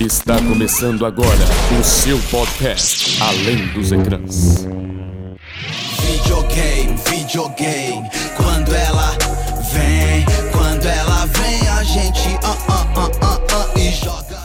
Está começando agora o seu podcast Além dos Ecrãs. Videogame, videogame. Quando ela vem, quando ela vem, a gente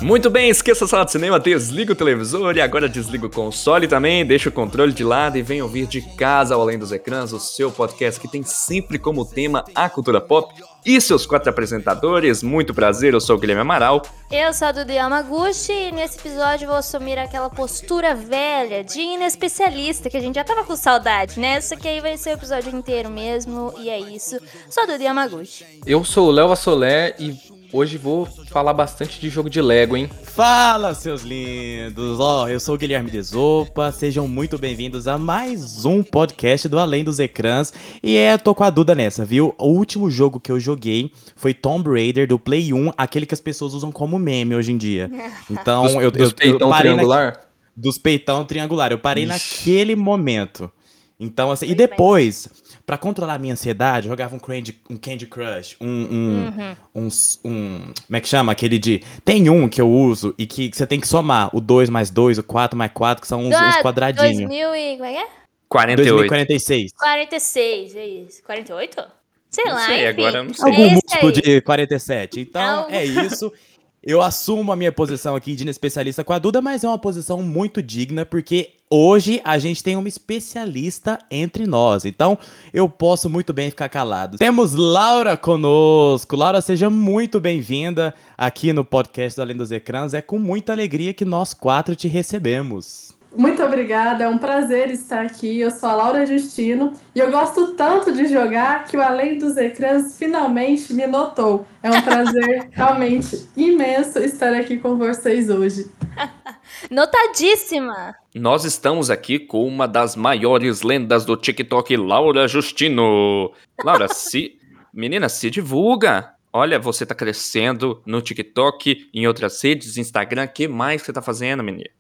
Muito bem, esqueça a sala de cinema, desliga o televisor e agora desliga o console também, deixa o controle de lado e vem ouvir de casa ao além dos ecrãs o seu podcast que tem sempre como tema a cultura pop e seus quatro apresentadores. Muito prazer, eu sou o Guilherme Amaral. Eu sou a Dudu Yamaguchi e nesse episódio eu vou assumir aquela postura velha de inespecialista que a gente já tava com saudade, né? Isso aqui aí vai ser o episódio inteiro mesmo e é isso. Sou a Dudu Yamaguchi. Eu sou o Léo Assolé e hoje vou falar bastante de jogo de Lego, hein? Fala, seus lindos! Ó, eu sou o Guilherme Desopa, sejam muito bem-vindos a mais um podcast do Além dos Ecrãs. E é, tô com a Duda nessa, viu? O último jogo que eu joguei foi Tomb Raider do Play 1, aquele que as pessoas usam como meme hoje em dia. Então, Dos, eu, dos eu, eu peitão parei na- triangular? dos peitão triangular. Eu parei Ixi. naquele momento. Então, assim, e depois, pra controlar a minha ansiedade, eu jogava um Candy, um Candy Crush, um, um, um, s- um- Como é que chama? Aquele de. Tem um que eu uso e que você tem que somar o 2 mais 2, o 4 mais 4, que são uns, uns Ah, quadradinhos. 2000 e... como é que é? 48. 2046. 46, é isso. 48? Sei Não lá, sei, enfim. agora não sei. Algum É múltiplo de 47. Então, Não. é isso. Eu assumo a minha posição aqui de inespecialista com a Duda, mas é uma posição muito digna, porque hoje a gente tem uma especialista entre nós. Então, eu posso muito bem ficar calado. Temos Laura conosco. Laura, seja muito bem-vinda aqui no podcast do Além dos Ecrãs. É com muita alegria que nós quatro te recebemos. Muito obrigada, é um prazer estar aqui. Eu sou a Laura Justino e eu gosto tanto de jogar que o Além dos Ecrãs finalmente me notou. É um prazer realmente imenso estar aqui com vocês hoje. Notadíssima! Nós estamos aqui com uma das maiores lendas do TikTok, Laura Justino. Laura, se. Menina, se divulga. Olha, você tá crescendo no TikTok, em outras redes, Instagram. O que mais você tá fazendo, menina?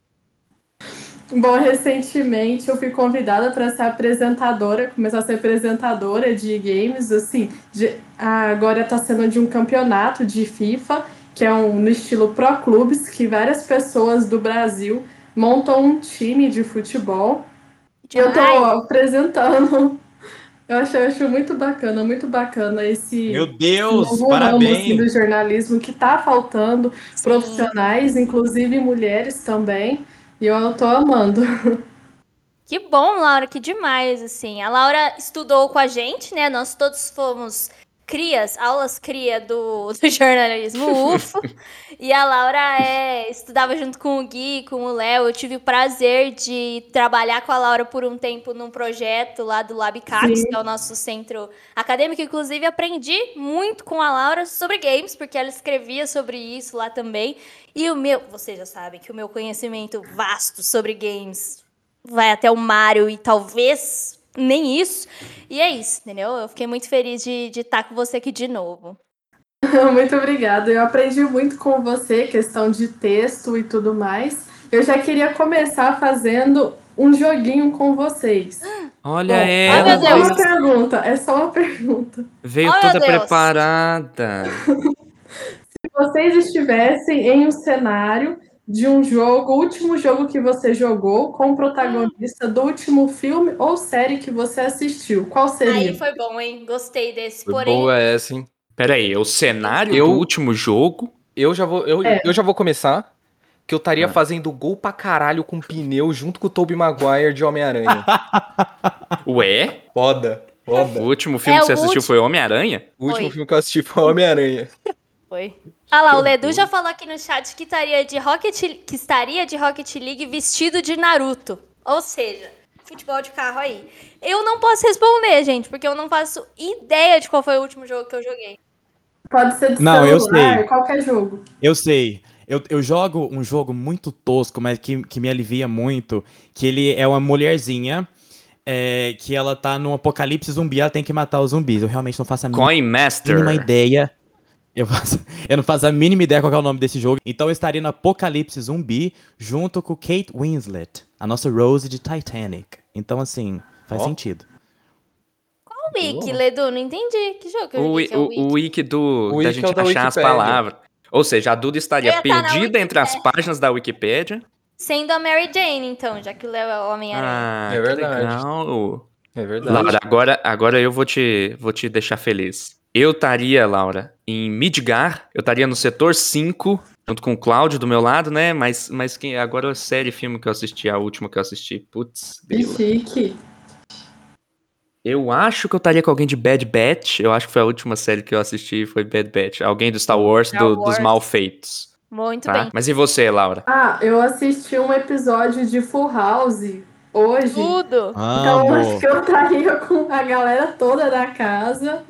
Bom, recentemente eu fui convidada para ser apresentadora, começar a ser apresentadora de games, assim, de- agora está sendo de um campeonato de FIFA, que é um, no estilo Pro Clubes, que várias pessoas do Brasil montam um time de futebol. E eu tô apresentando. Eu acho, eu acho muito bacana, muito bacana esse Meu Deus, novo ramo assim, parabéns! do jornalismo que tá faltando Sim. profissionais, inclusive mulheres também. E eu tô amando. Que bom, Laura, que demais, assim. A Laura estudou com a gente, né? Nós todos fomos crias, aulas cria do, do jornalismo UFO. e a Laura é, estudava junto com o Gui, com o Léo. Eu tive o prazer de trabalhar com a Laura por um tempo num projeto lá do LabCaps, que é o nosso centro acadêmico. Inclusive, aprendi muito com a Laura sobre games, porque ela escrevia sobre isso lá também. E o meu, vocês já sabem que o meu conhecimento vasto sobre games vai até o Mario e talvez nem isso. E é isso, entendeu? Eu fiquei muito feliz de estar com você aqui de novo. Muito obrigada. Eu aprendi muito com você, questão de texto e tudo mais. Eu já queria começar fazendo um joguinho com vocês. Olha Bom, ela, é só uma pergunta, é só uma pergunta. veio meu toda preparada. Se vocês estivessem em um cenário de um jogo, o último jogo que você jogou, com o protagonista do último filme ou série que você assistiu, qual seria? Aí foi bom, hein? Gostei desse. Foi Porém, boa essa, hein? Pera aí, o cenário Eu- do último jogo? Eu já vou, eu, É. eu já vou começar. Que eu estaria Ah. fazendo gol pra caralho com pneu junto com o Tobey Maguire de Homem-Aranha. Ué? foda, O foda. último filme É, que você o assistiu último- foi Homem-Aranha? O último Foi. filme que eu assisti foi Homem-Aranha. foi. Ah lá, o Ledu já falou aqui no chat que estaria de Rocket, que estaria de Rocket League vestido de Naruto. Ou seja, futebol de carro aí. Eu não posso responder, gente, porque eu não faço ideia de qual foi o último jogo que eu joguei. Pode ser de Não, eu celular, sei. qualquer jogo. Eu sei. Eu, eu jogo um jogo muito tosco, mas que, que me alivia muito. Que ele é uma mulherzinha é, que ela tá num apocalipse zumbi, ela tem que matar os zumbis. Eu realmente não faço a mínima, Coin Master. mínima ideia. Eu, faço- eu não faço a mínima ideia qual é o nome desse jogo. Então eu estaria no apocalipse zumbi junto com Kate Winslet, a nossa Rose de Titanic. Então, assim, faz Ó. sentido. Qual o Wiki, Ledu? Não entendi. Que jogo que eu O, joguei wi- que é o o, o Wiki? wiki do, O da wiki gente é o da achar as palavras. Ou seja, a Duda estaria perdida entre as páginas da Wikipédia. Sendo a Mary Jane, então, já que o Léo é o Homem-Aranha. Ah, É verdade. legal. É verdade. Laura, agora, agora eu vou te, vou te deixar feliz. Eu estaria, Laura, em Midgar, eu estaria no setor 5, junto com o Cláudio do meu lado, né? Mas, mas quem, agora a série filme que eu assisti, a última que eu assisti, putz, Que chique. Eu acho que eu estaria com alguém de Bad Batch. Eu acho que foi a última série que eu assisti, foi Bad Batch. Alguém do Star Wars, Star do- dos Wars. Malfeitos. Muito Tá? bem. Mas e você, Laura? Ah, eu assisti um episódio de Full House hoje. Tudo. Então eu acho que eu estaria com a galera toda da casa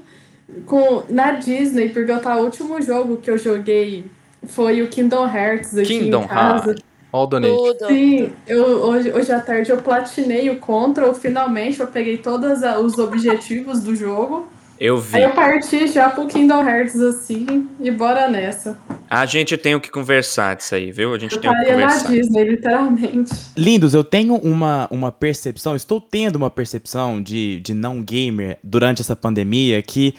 com, na Disney, porque eu tá, o último jogo que eu joguei foi o Kingdom Hearts aqui Kingdom em casa. Ó o Donate. Tudo. Sim, eu, hoje, hoje à tarde eu platinei o Control, finalmente eu peguei todos os objetivos do jogo. Eu vi. Aí eu parti já pro Kingdom Hearts assim, e bora nessa. A gente tem o que conversar disso aí, viu? A gente Eu tem o que estaria na conversar. Disney, literalmente. Lindos, eu tenho uma, uma percepção, estou tendo uma percepção de, de não gamer durante essa pandemia que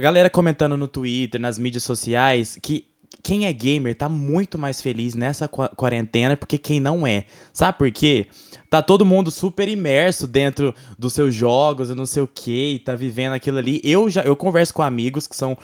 galera comentando no Twitter, nas mídias sociais, que quem é gamer tá muito mais feliz nessa qua- quarentena porque quem não é. Sabe por quê? Tá todo mundo super imerso dentro dos seus jogos, eu não sei o que, tá vivendo aquilo ali. Eu já eu converso com amigos que são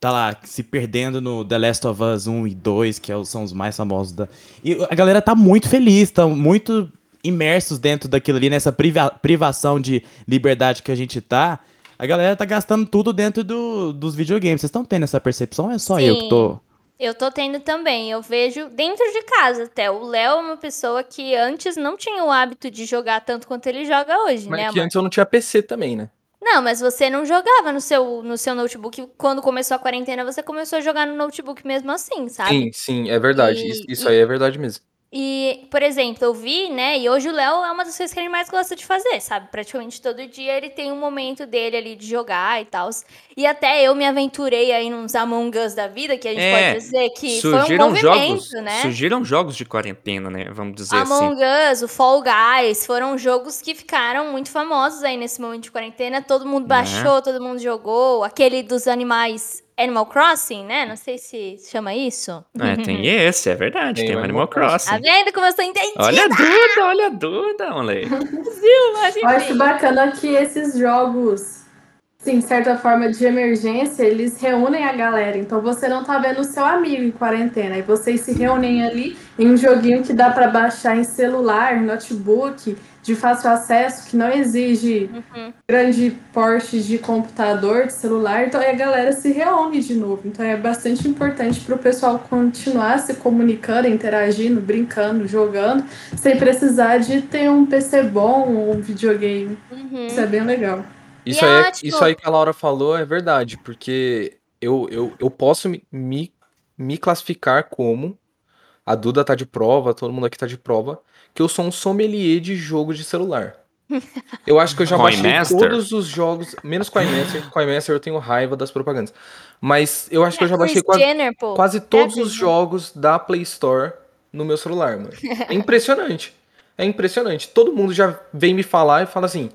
tá lá se perdendo no The Last of Us 1 e 2, que é são os mais famosos da. E a galera tá muito feliz, tá muito imersos dentro daquilo ali, nessa priva- privação de liberdade que a gente tá. A galera tá gastando tudo dentro do- dos videogames. Vocês estão tendo essa percepção? ou É só eu que Sim. tô. Eu tô tendo também. Eu vejo dentro de casa até. O Léo é uma pessoa que antes não tinha o hábito de jogar tanto quanto ele joga hoje, Mas né, que amor? antes eu não tinha PC também, né? Não, mas você não jogava no seu, no seu notebook. Quando começou a quarentena, você começou a jogar no notebook mesmo assim, sabe? Sim, sim, é verdade. E- Isso, isso e- aí é verdade mesmo. E, por exemplo, eu vi, né? E hoje o Léo é uma das coisas que ele mais gosta de fazer, sabe? Praticamente todo dia ele tem um momento dele ali de jogar e tal. E até eu me aventurei aí nos Among Us da vida, que a gente É, pode dizer que foi um movimento, jogos, né? surgiram jogos de quarentena, né? Vamos dizer assim. Among Us, o Fall Guys, foram jogos que ficaram muito famosos aí nesse momento de quarentena. Todo mundo Né? baixou, todo mundo jogou. Aquele dos animais Animal Crossing, né? Não sei se chama isso. É, tem esse, é verdade, tem, Tem Animal Animal Crossing. Tá vendo como eu sou entendida? Olha a Duda, olha a Duda, moleque. Mas, Eu acho bacana que esses jogos, sim, de certa forma de emergência, eles reúnem a galera. Então você não tá vendo o seu amigo em quarentena. E vocês se reúnem ali em um joguinho que dá para baixar em celular, notebook, de fácil acesso, que não exige Uhum. grande porte de computador, de celular. Então aí a galera se reúne de novo. Então é bastante importante para o pessoal continuar se comunicando, interagindo, brincando, jogando, sem precisar de ter um PC bom ou um videogame. Uhum. Isso é bem legal. Isso, E aí, é é- isso aí que a Laura falou é verdade, porque eu, eu, eu posso me, me, me classificar como a Duda tá de prova, todo mundo aqui tá de prova, que eu sou um sommelier de jogo de celular. Eu acho que eu já Coin baixei Master? todos os jogos, menos Coinmaster, Coinmaster eu tenho raiva das propagandas. Mas eu acho que eu já Kris baixei quase, Jenner, quase todos Kris os jogos da Play Store no meu celular, mano. É impressionante. É impressionante. Todo mundo já vem me falar e fala assim: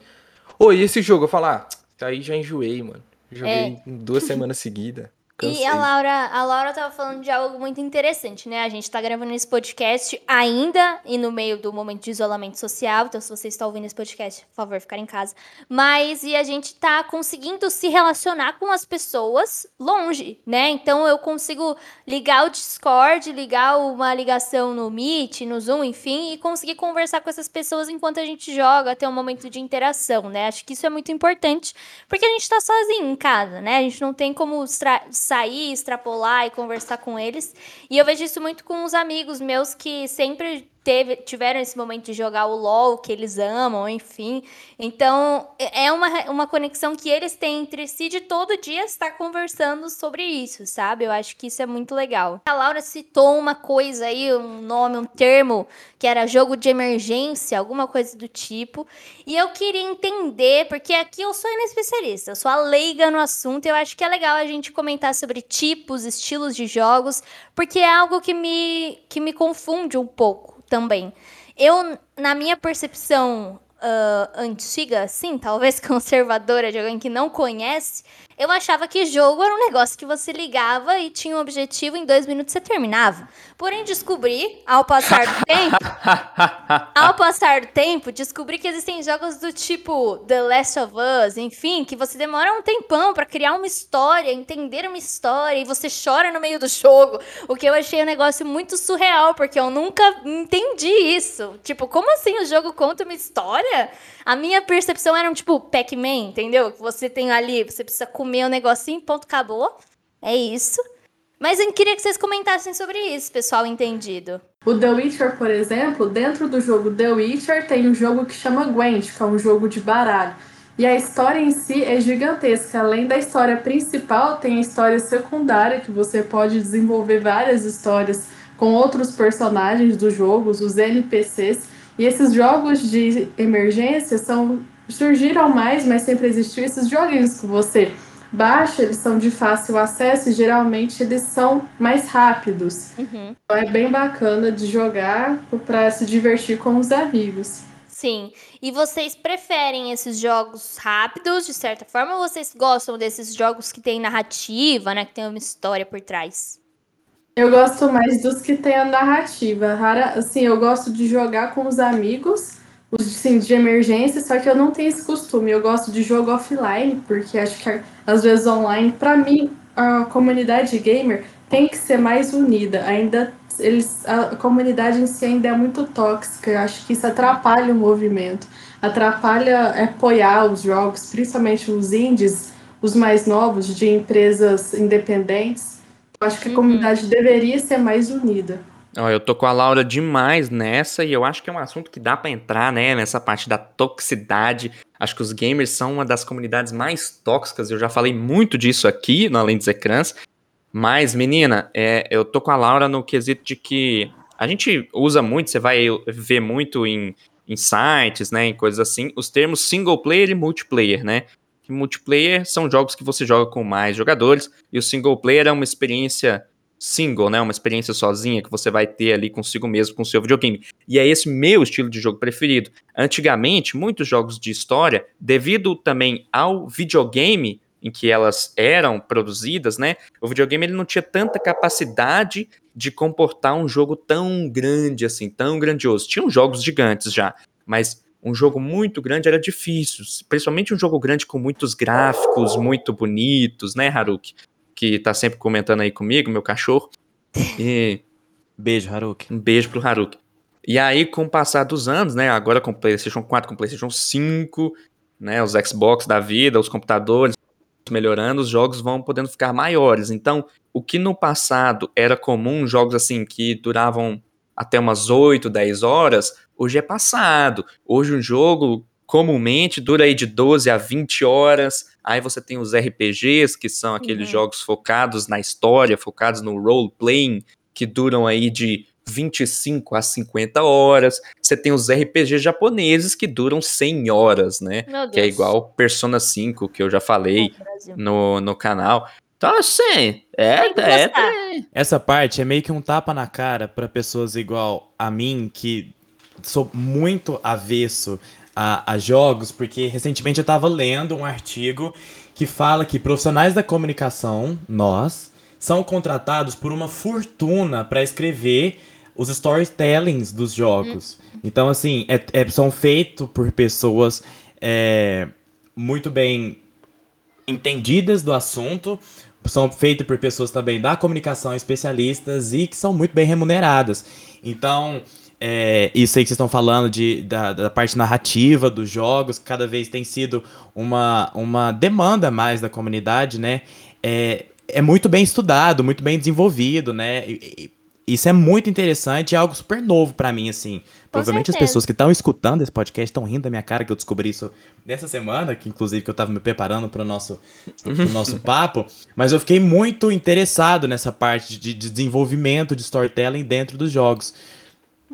Oi, esse jogo? Eu falo, ah, isso aí já enjoei, mano. Joguei em duas semanas seguidas. É. E Cansei. a Laura, a Laura tava falando de algo muito interessante, né? A gente tá gravando esse podcast ainda e no meio do momento de isolamento social. Então, se você está ouvindo esse podcast, por favor, ficar em casa. Mas e a gente tá conseguindo se relacionar com as pessoas longe, né? Então eu consigo ligar o Discord, ligar uma ligação no Meet, no Zoom, enfim, e conseguir conversar com essas pessoas enquanto a gente joga, ter um momento de interação, né? Acho que isso é muito importante, porque a gente tá sozinho em casa, né? A gente não tem como extra- sair, extrapolar e conversar com eles. E eu vejo isso muito com os amigos meus que sempre teve, tiveram esse momento de jogar o LOL, que eles amam, enfim. Então, é é uma, uma conexão que eles têm entre si de todo dia estar conversando sobre isso, sabe? Eu acho que isso é muito legal. A Laura citou uma coisa aí, um nome, um termo, que era jogo de emergência, alguma coisa do tipo. E eu queria entender, porque aqui eu sou especialista, eu sou a leiga no assunto, e eu acho que é legal a gente comentar sobre tipos, estilos de jogos, porque é algo que me, que me confunde um pouco também. Eu, na minha percepção ah, antiga, assim, talvez conservadora, de alguém que não conhece, Eu achava que jogo era um negócio que você ligava e tinha um objetivo, em dois minutos você terminava. Porém, descobri, ao passar do tempo, ao passar do tempo, descobri que existem jogos do tipo The Last of Us, enfim, que você demora um tempão pra criar uma história, entender uma história, e você chora no meio do jogo. O que eu achei um negócio muito surreal, porque eu nunca entendi isso. Tipo, como assim o jogo conta uma história? A minha percepção era um tipo Pac-Man, entendeu? Que você tem ali, você precisa comer um negocinho, ponto, acabou. É isso. Mas eu queria que vocês comentassem sobre isso, pessoal entendido. O The Witcher, por exemplo, dentro do jogo The Witcher tem um jogo que chama Gwent, que é um jogo de baralho. E a história em si é gigantesca. Além da história principal, tem a história secundária, que você pode desenvolver várias histórias com outros personagens dos jogos, os NPCs. E esses jogos de emergência são surgiram mais, mas sempre existiu esses joguinhos que você baixa, eles são de fácil acesso e geralmente eles são mais rápidos. Uhum. Então é bem bacana de jogar para se divertir com os amigos. Sim. E vocês preferem esses jogos rápidos, de certa forma, ou vocês gostam desses jogos que tem narrativa, né? Que tem uma história por trás? Eu gosto mais dos que tem a narrativa. Rara, assim, eu gosto de jogar com os amigos, os assim, de emergência, só que eu não tenho esse costume. Eu gosto de jogo offline, porque acho que às vezes online, para mim, a comunidade gamer tem que ser mais unida. Ainda eles, a comunidade em si ainda é muito tóxica. Eu acho que isso atrapalha o movimento, atrapalha apoiar os jogos, principalmente os indies, os mais novos de empresas independentes. Eu acho que a comunidade deveria ser mais unida. Ó, eu tô com a Laura demais nessa e eu acho que é um assunto que dá para entrar, né, nessa parte da toxicidade. Acho que os gamers são uma das comunidades mais tóxicas. Eu já falei muito disso aqui no Além dos Ecrãs. Mas, menina, é, eu tô com a Laura no quesito de que a gente usa muito, você vai ver muito em, em sites, né, em coisas assim, os termos single player e multiplayer, né? Que multiplayer são jogos que você joga com mais jogadores e o single player é uma experiência single, né? Uma experiência sozinha que você vai ter ali consigo mesmo com o seu videogame. E é esse meu estilo de jogo preferido. Antigamente, muitos jogos de história, devido também ao videogame em que elas eram produzidas, né? O videogame ele não tinha tanta capacidade de comportar um jogo tão grande assim, tão grandioso. Tinham jogos gigantes já, mas um jogo muito grande era difícil, principalmente um jogo grande com muitos gráficos muito bonitos, né, Haruki? Que tá sempre comentando aí comigo, meu cachorro. E Beijo, Haruki. um beijo pro Haruki. E aí, com o passar dos anos, né, agora com PlayStation 4, com PlayStation 5, né, os Xbox da vida, os computadores melhorando, os jogos vão podendo ficar maiores. Então, o que no passado era comum, jogos assim que duravam até umas 8, 10 horas, hoje é passado. Hoje um jogo comumente dura aí de 12 a 20 horas. Aí você tem os RPGs, que são aqueles Uhum. jogos focados na história, focados no role playing, que duram aí de 25 a 50 horas. Você tem os RPGs japoneses que duram 100 horas, né? Que é igual Persona 5, que eu já falei Brasil. no, no canal. Então, assim, é, é, gostar. Essa parte é meio que um tapa na cara para pessoas igual a mim, que sou muito avesso a, a jogos, porque recentemente eu tava lendo um artigo que fala que profissionais da comunicação, nós, são contratados por uma fortuna para escrever os storytellings dos jogos. Então, assim, é- é- são feitos por pessoas é, muito bem entendidas do assunto, são feitos por pessoas também da comunicação, especialistas e que são muito bem remuneradas. Então, é, isso aí que vocês estão falando de, da, da parte narrativa dos jogos, que cada vez tem sido uma, uma demanda mais da comunidade, né? É, é muito bem estudado, muito bem desenvolvido, né? E- e- isso é muito interessante, é algo super novo pra mim, assim. Provavelmente as certeza. pessoas que estão escutando esse podcast estão rindo da minha cara que eu descobri isso nessa semana, que inclusive que eu tava me preparando para o nosso, pro nosso papo, mas eu fiquei muito interessado nessa parte de, de desenvolvimento de storytelling dentro dos jogos.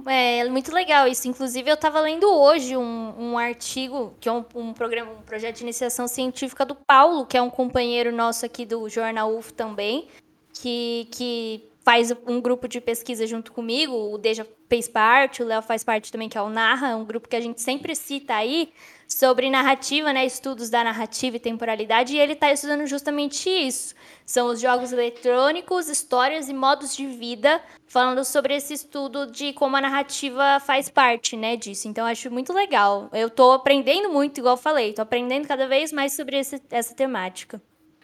É muito legal isso. Inclusive, eu estava lendo hoje um, um artigo, que é um, um programa, um projeto de iniciação científica do Paulo, que é um companheiro nosso aqui do Jornal UF também, que, que faz um grupo de pesquisa junto comigo, o Deja fez parte, o Léo faz parte também, que é o Narra, um grupo que a gente sempre cita aí, sobre narrativa, né, estudos da narrativa e temporalidade, e ele está estudando justamente isso. São os jogos eletrônicos, histórias e modos de vida, falando sobre esse estudo de como a narrativa faz parte, né, disso. Então, acho muito legal. Eu estou aprendendo muito, igual falei, estou aprendendo cada vez mais sobre esse, essa temática.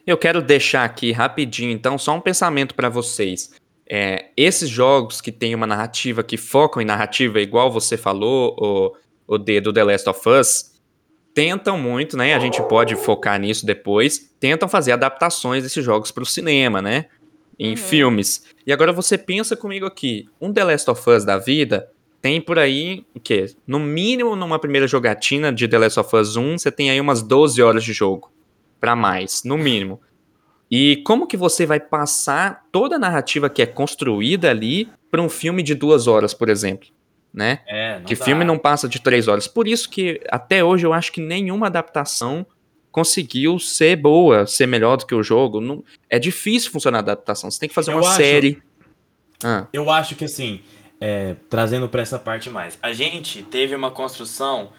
Eu quero deixar aqui rapidinho, então, só um pensamento para vocês. É, esses jogos que têm uma narrativa, que focam em narrativa, igual você falou, o, o D do The Last of Us, tentam muito, né? A gente pode focar nisso depois. Tentam fazer adaptações desses jogos para o cinema, né? Em uhum. filmes. E agora você pensa comigo aqui, um The Last of Us da vida tem por aí o quê? No mínimo, numa primeira jogatina de The Last of Us 1, você tem aí umas 12 horas de jogo. para mais, no mínimo. E como que você vai passar toda a narrativa que é construída ali para um filme de duas horas, por exemplo? Né? É, que dá. filme não passa de três horas. Por isso que até hoje eu acho que nenhuma adaptação conseguiu ser boa, ser melhor do que o jogo. Não, é difícil funcionar a adaptação. Você tem que fazer Eu uma acho- série. Ah, Eu acho que assim, é, trazendo pra essa parte mais, a gente teve uma construção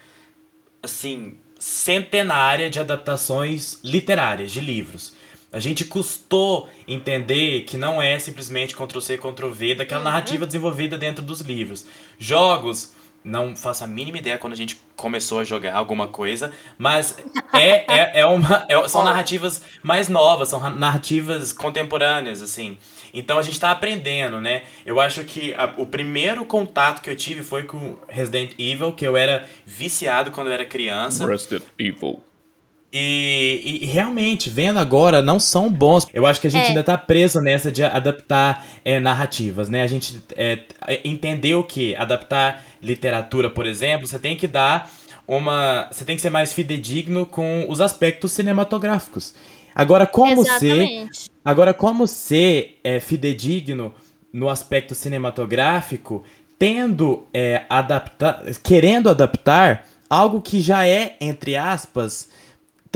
assim centenária de adaptações literárias de livros. A gente custou entender que não é simplesmente Ctrl-C, Ctrl-V daquela narrativa desenvolvida dentro dos livros. Jogos, não faço a mínima ideia quando a gente começou a jogar alguma coisa, mas é, é, é uma, é- são narrativas mais novas, são ra- narrativas contemporâneas, assim. Então a gente tá aprendendo, né? Eu acho que a- o primeiro contato que eu tive foi com Resident Evil, que eu era viciado quando eu era criança. Resident Evil. E, e- realmente, vendo agora, não são bons. Eu acho que a gente É. ainda tá preso nessa de adaptar é, narrativas, né? A gente é, entendeu que adaptar literatura, por exemplo, você tem que dar uma. Você tem que ser mais fidedigno com os aspectos cinematográficos. Agora, como ser. Exatamente. Agora, como ser é, fidedigno no aspecto cinematográfico, tendo é, adaptar, querendo adaptar algo que já é, entre aspas,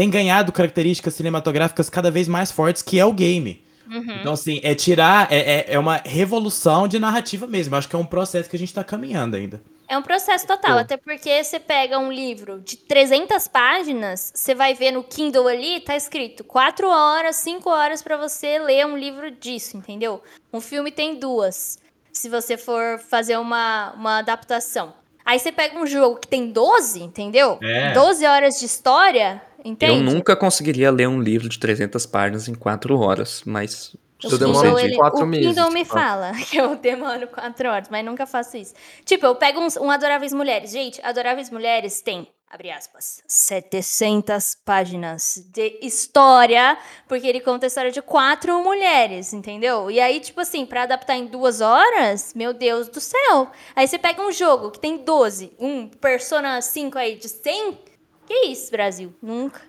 tem ganhado características cinematográficas cada vez mais fortes, que é o game. Uhum. Então, assim, é tirar, é, é, é uma revolução de narrativa mesmo. Acho que é um processo que a gente tá caminhando ainda. É um processo total, até porque você pega um livro de 300 páginas, você vai ver no Kindle ali, tá escrito 4 horas, 5 horas pra você ler um livro disso, entendeu? Um filme tem duas, se você for fazer uma, uma adaptação. Aí você pega um jogo que tem 12, entendeu? É. 12 horas de história, entende? eu nunca conseguiria ler um livro de 300 páginas em quatro horas, mas O Eu demoro Kindle, de ele- quatro o meses, Kindle me tipo. fala que eu demoro quatro horas, mas nunca faço isso. Tipo, eu pego uns- um Adoráveis Mulheres. Gente, Adoráveis Mulheres tem, abre aspas, 700 páginas de história, porque ele conta a história de quatro mulheres, entendeu? E aí, tipo assim, pra adaptar em duas horas, meu Deus do céu. Aí você pega um jogo que tem 12, um Persona 5 aí de 100, que isso, Brasil? Nunca.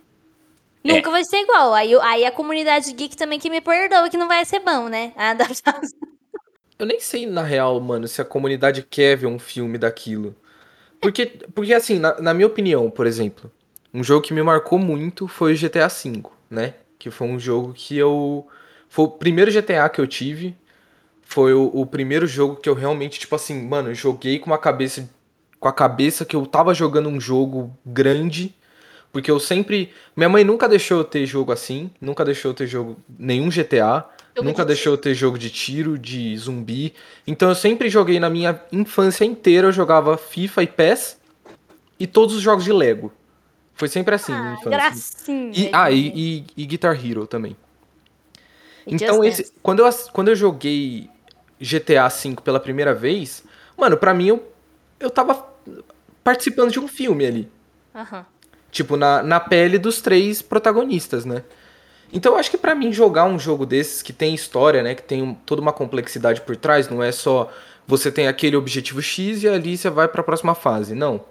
Nunca vai ser igual. Aí, aí a comunidade geek também que me perdoa que não vai ser bom, né? A adaptação. Eu nem sei, na real, mano, se a comunidade quer ver um filme daquilo. Porque, porque assim, na, na minha opinião, por exemplo, um jogo que me marcou muito foi o GTA V, né? Que foi um jogo que eu. Foi o primeiro GTA que eu tive. Foi o, o primeiro jogo que eu realmente, tipo assim, mano, eu joguei com uma cabeça. Com a cabeça que eu tava jogando um jogo grande. Porque eu sempre. Minha mãe nunca deixou eu ter jogo assim. Nunca deixou eu ter jogo. Nenhum GTA. Nunca de deixou eu ter jogo de tiro, de zumbi. Então eu sempre joguei na minha infância inteira. Eu jogava FIFA e PES. E todos os jogos de Lego. Foi sempre assim, minha Ah, infância. gracinha. E, ah, e, e- e Guitar Hero também. E Então, esse, quando, eu, quando eu joguei GTA V pela primeira vez, mano, pra mim eu, eu tava participando de um filme ali. Tipo, na, na pele dos três protagonistas, né? Então eu acho que pra mim jogar um jogo desses que tem história, né? Que tem toda uma complexidade por trás, não é só você tem aquele objetivo X e ali você vai pra próxima fase. Não.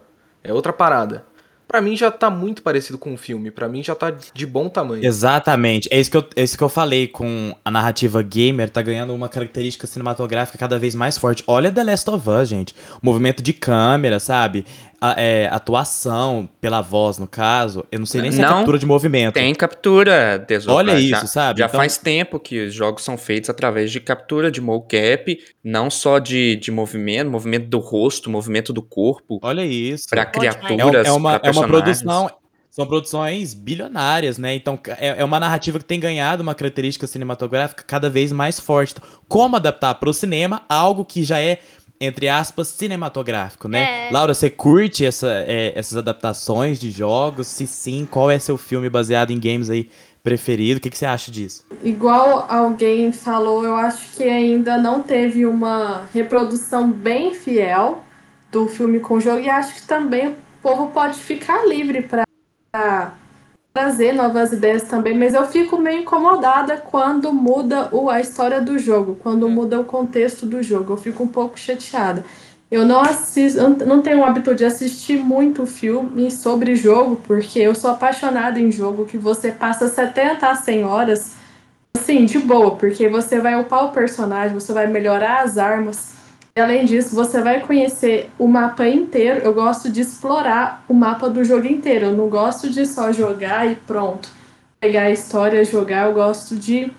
É outra parada. Pra mim já tá muito parecido com um filme. Pra mim já tá de bom tamanho. Exatamente. É isso, que eu, é isso que eu falei com a narrativa gamer, tá ganhando uma característica cinematográfica cada vez mais forte. Olha The Last of Us, gente. O movimento de câmera, sabe? A- é, atuação pela voz, no caso. Eu não sei nem se é Não, captura de movimento. Tem captura, Tesouro. Olha já, isso, sabe? Já Então- faz tempo que os jogos são feitos através de captura de mocap, não só de, de movimento, movimento do rosto, movimento do corpo, Olha isso. para demais. É, criaturas, é uma, pra é uma produção. São produções bilionárias, né? Então é, é uma narrativa que tem ganhado uma característica cinematográfica cada vez mais forte. Então, Como adaptar para o cinema algo que já é, entre aspas, cinematográfico, né? É. Laura, você curte essa, é, essas adaptações de jogos? Se sim, qual é seu filme baseado em games aí preferido? O que, que você acha disso? Igual alguém falou, eu acho que ainda não teve uma reprodução bem fiel do filme com o jogo e acho que também o povo pode ficar livre para trazer novas ideias também, mas eu fico meio incomodada quando muda o, a história do jogo, quando muda o contexto do jogo. Eu fico um pouco chateada. Eu não assisto, não tenho o hábito de assistir muito filme sobre jogo, porque eu sou apaixonada em jogo que você passa 70 a 100 horas assim, de boa, porque você vai upar o personagem, você vai melhorar as armas. E além disso, você vai conhecer o mapa inteiro. Eu gosto de explorar o mapa do jogo inteiro. Eu não gosto de só jogar e pronto. Pegar a história, jogar. Eu gosto de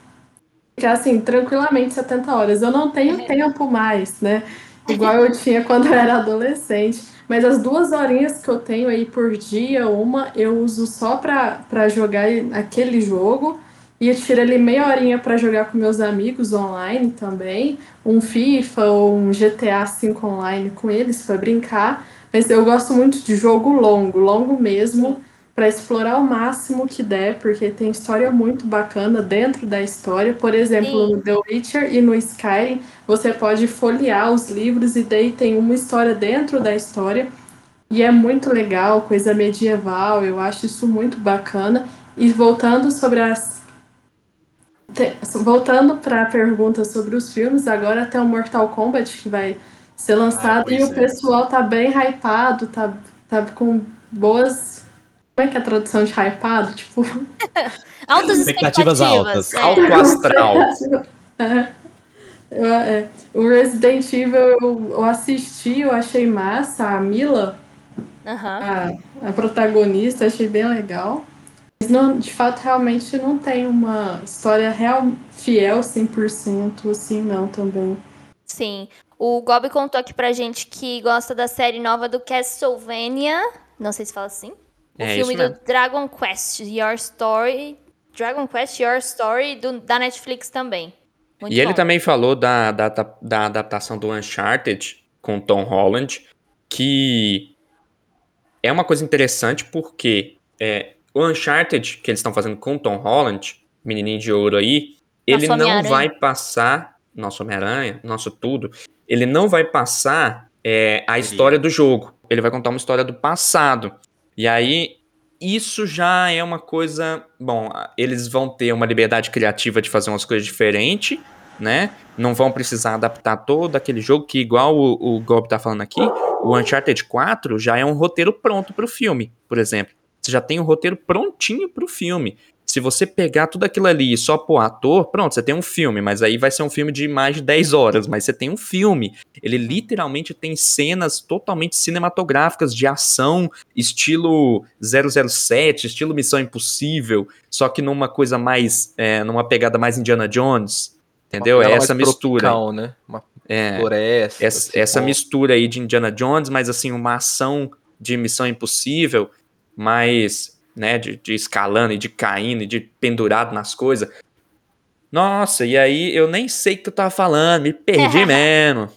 ficar assim, tranquilamente 70 horas. Eu não tenho tempo mais, né? Igual eu tinha quando eu era adolescente. Mas as duas horinhas que eu tenho aí por dia, uma eu uso só pra jogar aquele jogo. E eu tiro ali meia horinha pra jogar com meus amigos online também. Um FIFA ou um GTA V online com eles pra brincar. Mas eu gosto muito de jogo longo, longo mesmo, pra explorar o máximo que der, porque tem história muito bacana dentro da história. Por exemplo, Sim. no The Witcher e no Skyrim, você pode folhear os livros e daí tem uma história dentro da história. E é muito legal, coisa medieval, eu acho isso muito bacana. E voltando sobre as. Voltando para a pergunta sobre os filmes, agora tem o Mortal Kombat que vai ser lançado pois e o é. pessoal tá bem hypado, tá, tá com boas. Como é que é a tradução de hypado? Tipo. Altas Expectativas expectativas. altas. é. Alto astral. É. Eu- é. O Resident Evil eu, eu assisti, eu achei massa. A Mila, a, a protagonista, achei bem legal. Mas não, de fato, realmente não tem uma história real, fiel 100% assim, não, também. Sim. O Gob contou aqui pra gente que gosta da série nova do Castlevania. Não sei se fala assim. O É, filme isso do. Dragon Quest, Your Story. Dragon Quest, Your Story, do- da Netflix também. Muito E ele bom. também falou da, da, da adaptação do Uncharted com Tom Holland, que é uma coisa interessante porque é, o Uncharted que eles estão fazendo com Tom Holland, menininho de ouro aí, ele Nosso não vai passar, nosso Homem-Aranha, nosso tudo, ele não vai passar é, a história do jogo, ele vai contar uma história do passado. E aí, isso já é uma coisa. Bom, eles vão ter uma liberdade criativa de fazer umas coisas diferentes, né? Não vão precisar adaptar todo aquele jogo, que igual o, o Gob tá falando aqui, o Uncharted 4 já é um roteiro pronto pro filme, por exemplo. Você já tem o roteiro prontinho pro filme. Se você pegar tudo aquilo ali e só pôr ator, pronto, você tem um filme, mas aí vai ser um filme de mais de 10 horas, mas você tem um filme. Ele literalmente tem cenas totalmente cinematográficas de ação, estilo 007, estilo Missão Impossível, só que numa coisa mais, é, numa pegada mais Indiana Jones, entendeu? É essa mistura. tropical, né? Uma É, floresta. essa, assim, essa mistura aí de Indiana Jones, mas assim, uma ação de Missão Impossível, mais, né, de, de escalando e de caindo e de pendurado nas coisas. Nossa, e aí eu nem sei o que eu tava falando, me perdi mesmo.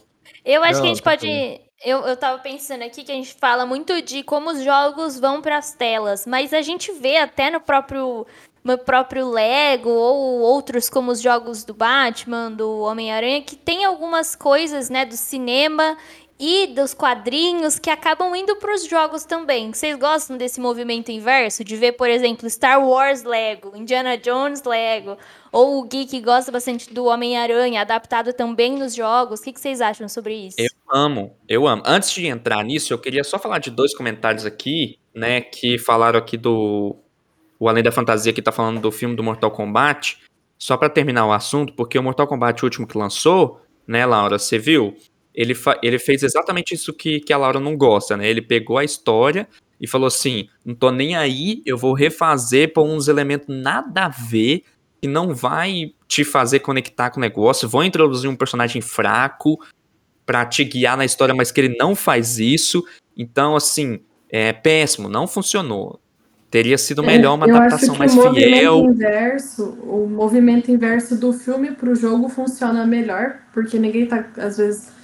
Eu acho que a Não, gente tá pode. Eu, eu tava pensando aqui que a gente fala muito de como os jogos vão pras telas, mas a gente vê até no próprio, no próprio Lego ou outros como os jogos do Batman, do Homem-Aranha, que tem algumas coisas, né, do cinema e dos quadrinhos que acabam indo pros jogos também. Vocês gostam desse movimento inverso? De ver, por exemplo, Star Wars Lego, Indiana Jones Lego, ou o Gui que gosta bastante do Homem-Aranha, adaptado também nos jogos. O que, vocês acham sobre isso? Eu amo, eu amo. Antes de entrar nisso, eu queria só falar de dois comentários aqui, né, que falaram aqui do o Além da Fantasia que tá falando do filme do Mortal Kombat. Só pra terminar o assunto, porque o Mortal Kombat último que lançou, né, Laura, você viu? Ele, ele fez exatamente isso que, que a Laura não gosta, né? Ele pegou a história e falou assim: não tô nem aí, eu vou refazer por uns elementos nada a ver, que não vai te fazer conectar com o negócio. Vou introduzir um personagem fraco pra te guiar na história, mas que ele não faz isso. Então, assim, é péssimo, não funcionou. Teria sido melhor uma É, Eu adaptação mais o movimento fiel. inverso, o movimento inverso do filme pro jogo funciona melhor, porque ninguém tá, às vezes,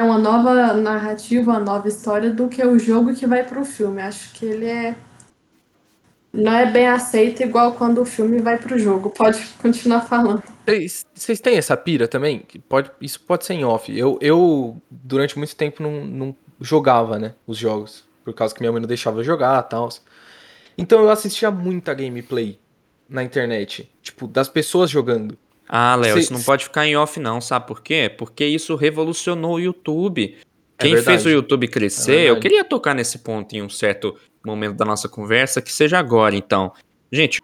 é uma nova narrativa, uma nova história do que o jogo que vai pro filme. Acho que ele é não é bem aceito igual quando o filme vai pro jogo. Pode continuar falando. Vocês têm essa pira também? Pode, isso pode ser em off. Eu, eu durante muito tempo, não, não jogava, né, os jogos. Por causa que minha mãe não deixava eu jogar e tal. Então eu assistia muita gameplay na internet. Tipo, das pessoas jogando. Ah, Léo, isso não pode ficar em off, não, sabe por quê? Porque isso revolucionou o YouTube. É Quem verdade. fez o YouTube crescer, É eu queria tocar nesse ponto em um certo momento da nossa conversa, que seja agora, então. Gente,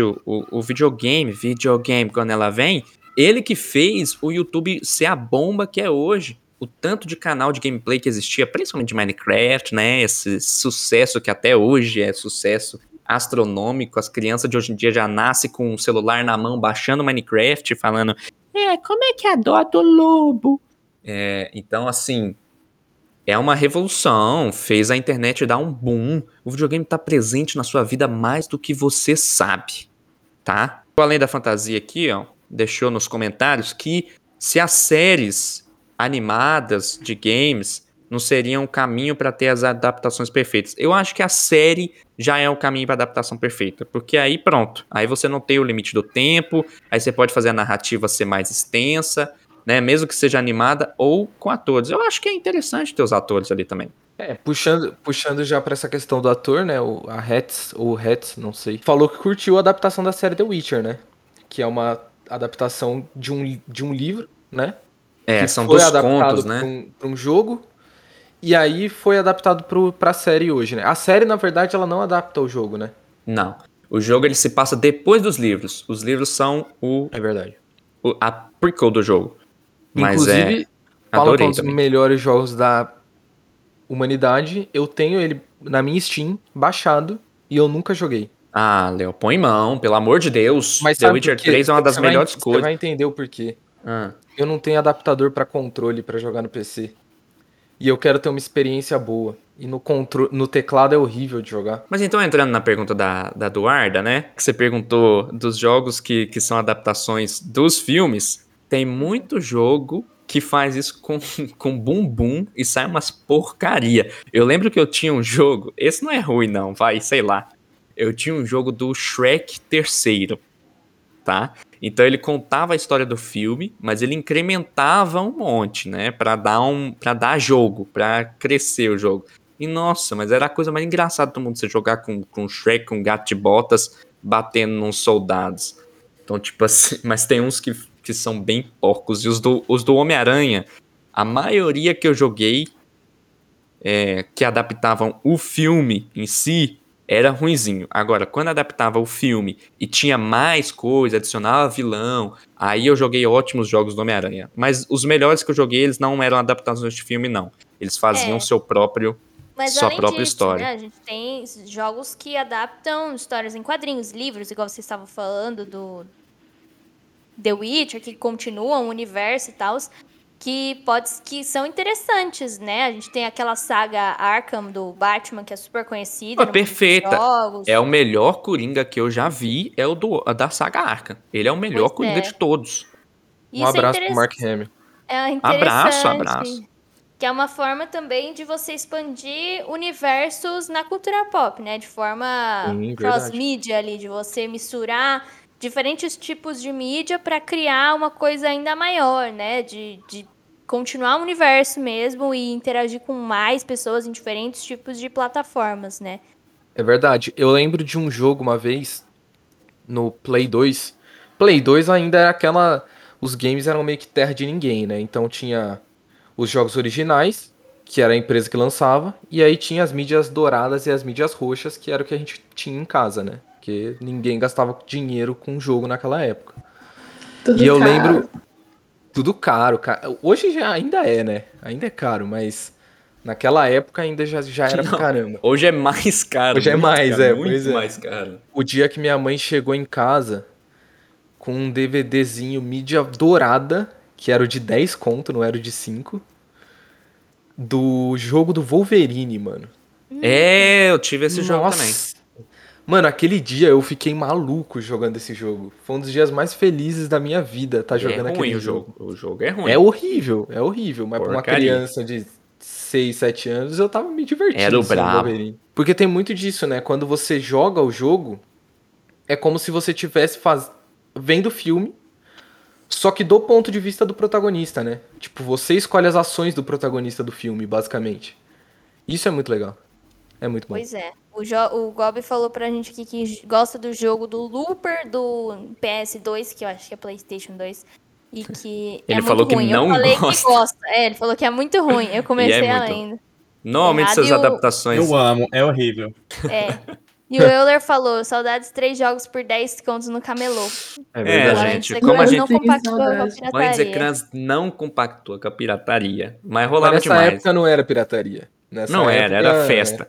o, o, o videogame, videogame, quando ela vem, ele que fez o YouTube ser a bomba que é hoje. O tanto de canal de gameplay que existia, principalmente de Minecraft, né? Esse sucesso que até hoje é sucesso astronômico. As crianças de hoje em dia já nascem com o celular na mão, baixando Minecraft, falando: É, como é que adota o lobo? É, então, assim, é uma revolução, fez a internet dar um boom. O videogame tá presente na sua vida mais do que você sabe, tá? Além da fantasia aqui, ó, deixou nos comentários que se as séries animadas de games não seriam o caminho para ter as adaptações perfeitas. Eu acho que a série já é o caminho para adaptação perfeita, porque aí pronto, aí você não tem o limite do tempo, aí você pode fazer a narrativa ser mais extensa, né, mesmo que seja animada ou com atores. Eu acho que é interessante ter os atores ali também. É, puxando, puxando já pra essa questão do ator, né? O, a Hats, ou Hats, não sei. Falou que curtiu a adaptação da série The Witcher, né? Que é uma adaptação de um, de um livro, né? É, que são adaptado contos, né? um, pra um jogo. E aí foi adaptado pro, pra série hoje, né? A série, na verdade, ela não adapta o jogo, né? Não. O jogo ele se passa depois dos livros. Os livros são o, É verdade. o- a prequel do jogo. Mas Inclusive, é, fala é adorei um dos melhores jogos da humanidade. Eu tenho ele na minha Steam, baixado, e eu nunca joguei. Ah, Léo, põe mão, pelo amor de Deus. Mas The Witcher por quê? 3 é uma das Você vai- melhores Você coisas. vai entender o porquê. Ah, Eu não tenho adaptador pra controle pra jogar no PC. E eu quero ter uma experiência boa. E no, contro no teclado é horrível de jogar. Mas então, entrando na pergunta da, da Eduarda, né? Que você perguntou dos jogos que, que são adaptações dos filmes. Tem muito jogo que faz isso com, com bumbum e sai umas porcaria. Eu lembro que eu tinha um jogo. Esse não é ruim, não, vai, sei lá. Eu tinha um jogo do Shrek terceiro, tá? Então ele contava a história do filme, mas ele incrementava um monte, né? Pra dar um, para dar jogo, pra crescer o jogo. E nossa, mas era a coisa mais engraçada do mundo você jogar com, com Shrek, com gato de botas, batendo nos soldados. Então, tipo assim, mas tem uns que, que são bem porcos. E os do, os do Homem-Aranha, a maioria que eu joguei é, que adaptavam o filme em si era ruinzinho. Agora, quando adaptava o filme e tinha mais coisa, adicionava vilão, aí eu joguei ótimos jogos do Homem-Aranha. Mas os melhores que eu joguei, eles não eram adaptações de filme, não. Eles faziam É. seu próprio. Mas Sua própria disso, história. né, a gente tem jogos que adaptam histórias em quadrinhos, livros, igual vocês estavam falando do The Witcher, que continuam o universo e tal, que pode que são interessantes, né? A gente tem aquela saga Arkham do Batman, que é super conhecida. Dos perfeita. É o melhor Coringa que eu já vi, é o do, da saga Arca. Ele é o melhor Pois Coringa é. de todos. Um Isso é abraço pro interess- Mark Hamill. É interessante. Abraço, abraço. Que é uma forma também de você expandir universos na cultura pop, né? De forma cross-mídia ali, de você misturar diferentes tipos de mídia para criar uma coisa ainda maior, né? De, de continuar o universo mesmo e interagir com mais pessoas em diferentes tipos de plataformas, né? É verdade. Eu lembro de um jogo uma vez no Play 2. Play 2 ainda era aquela. Os games eram meio que terra de ninguém, né? Então tinha os jogos originais, que era a empresa que lançava, e aí tinha as mídias douradas e as mídias roxas, que era o que a gente tinha em casa, né? Porque ninguém gastava dinheiro com jogo naquela época. Tudo E eu caro. lembro. Tudo caro, cara. Hoje já ainda é, né? Ainda é caro, mas naquela época ainda já, já era pra Não. caramba. Hoje é mais caro. Hoje é mais, caro, é, Muito pois é. mais caro. O dia que minha mãe chegou em casa com um DVDzinho mídia dourada, que era o de 10 conto, não era o de 5, do jogo do Wolverine, mano. É, eu tive esse jogo Nossa. também. Mano, aquele dia eu fiquei maluco jogando esse jogo. Foi um dos dias mais felizes da minha vida, tá É jogando ruim aquele o jogo. jogo. O jogo é ruim. É horrível, é horrível, mas pra uma Porcaria. criança de 6, 7 anos eu tava me divertindo. Era o brabo. Porque tem muito disso, né? Quando você joga o jogo, é como se você tivesse faz... vendo o filme, só que do ponto de vista do protagonista, né? Tipo, você escolhe as ações do protagonista do filme, basicamente. Isso é muito legal. É muito bom. Pois é. O, jo o Gob falou pra gente aqui que gosta do jogo do Looper do PS2, que eu acho que é PlayStation 2. E que é Ele muito falou que ruim. não eu falei gosta. que gosta. É, ele falou que é muito ruim. Eu comecei muito. ainda. Normalmente essas o- adaptações. Eu amo, é horrível. É. E o Euler falou, saudades três jogos por 10 contos no camelô. É É, verdade. gente, Mãe como a gente- não compactua com a pirataria. Não compactua com a pirataria. Mas Mas rolava nessa demais. época não era pirataria. Nessa não era, época, era festa.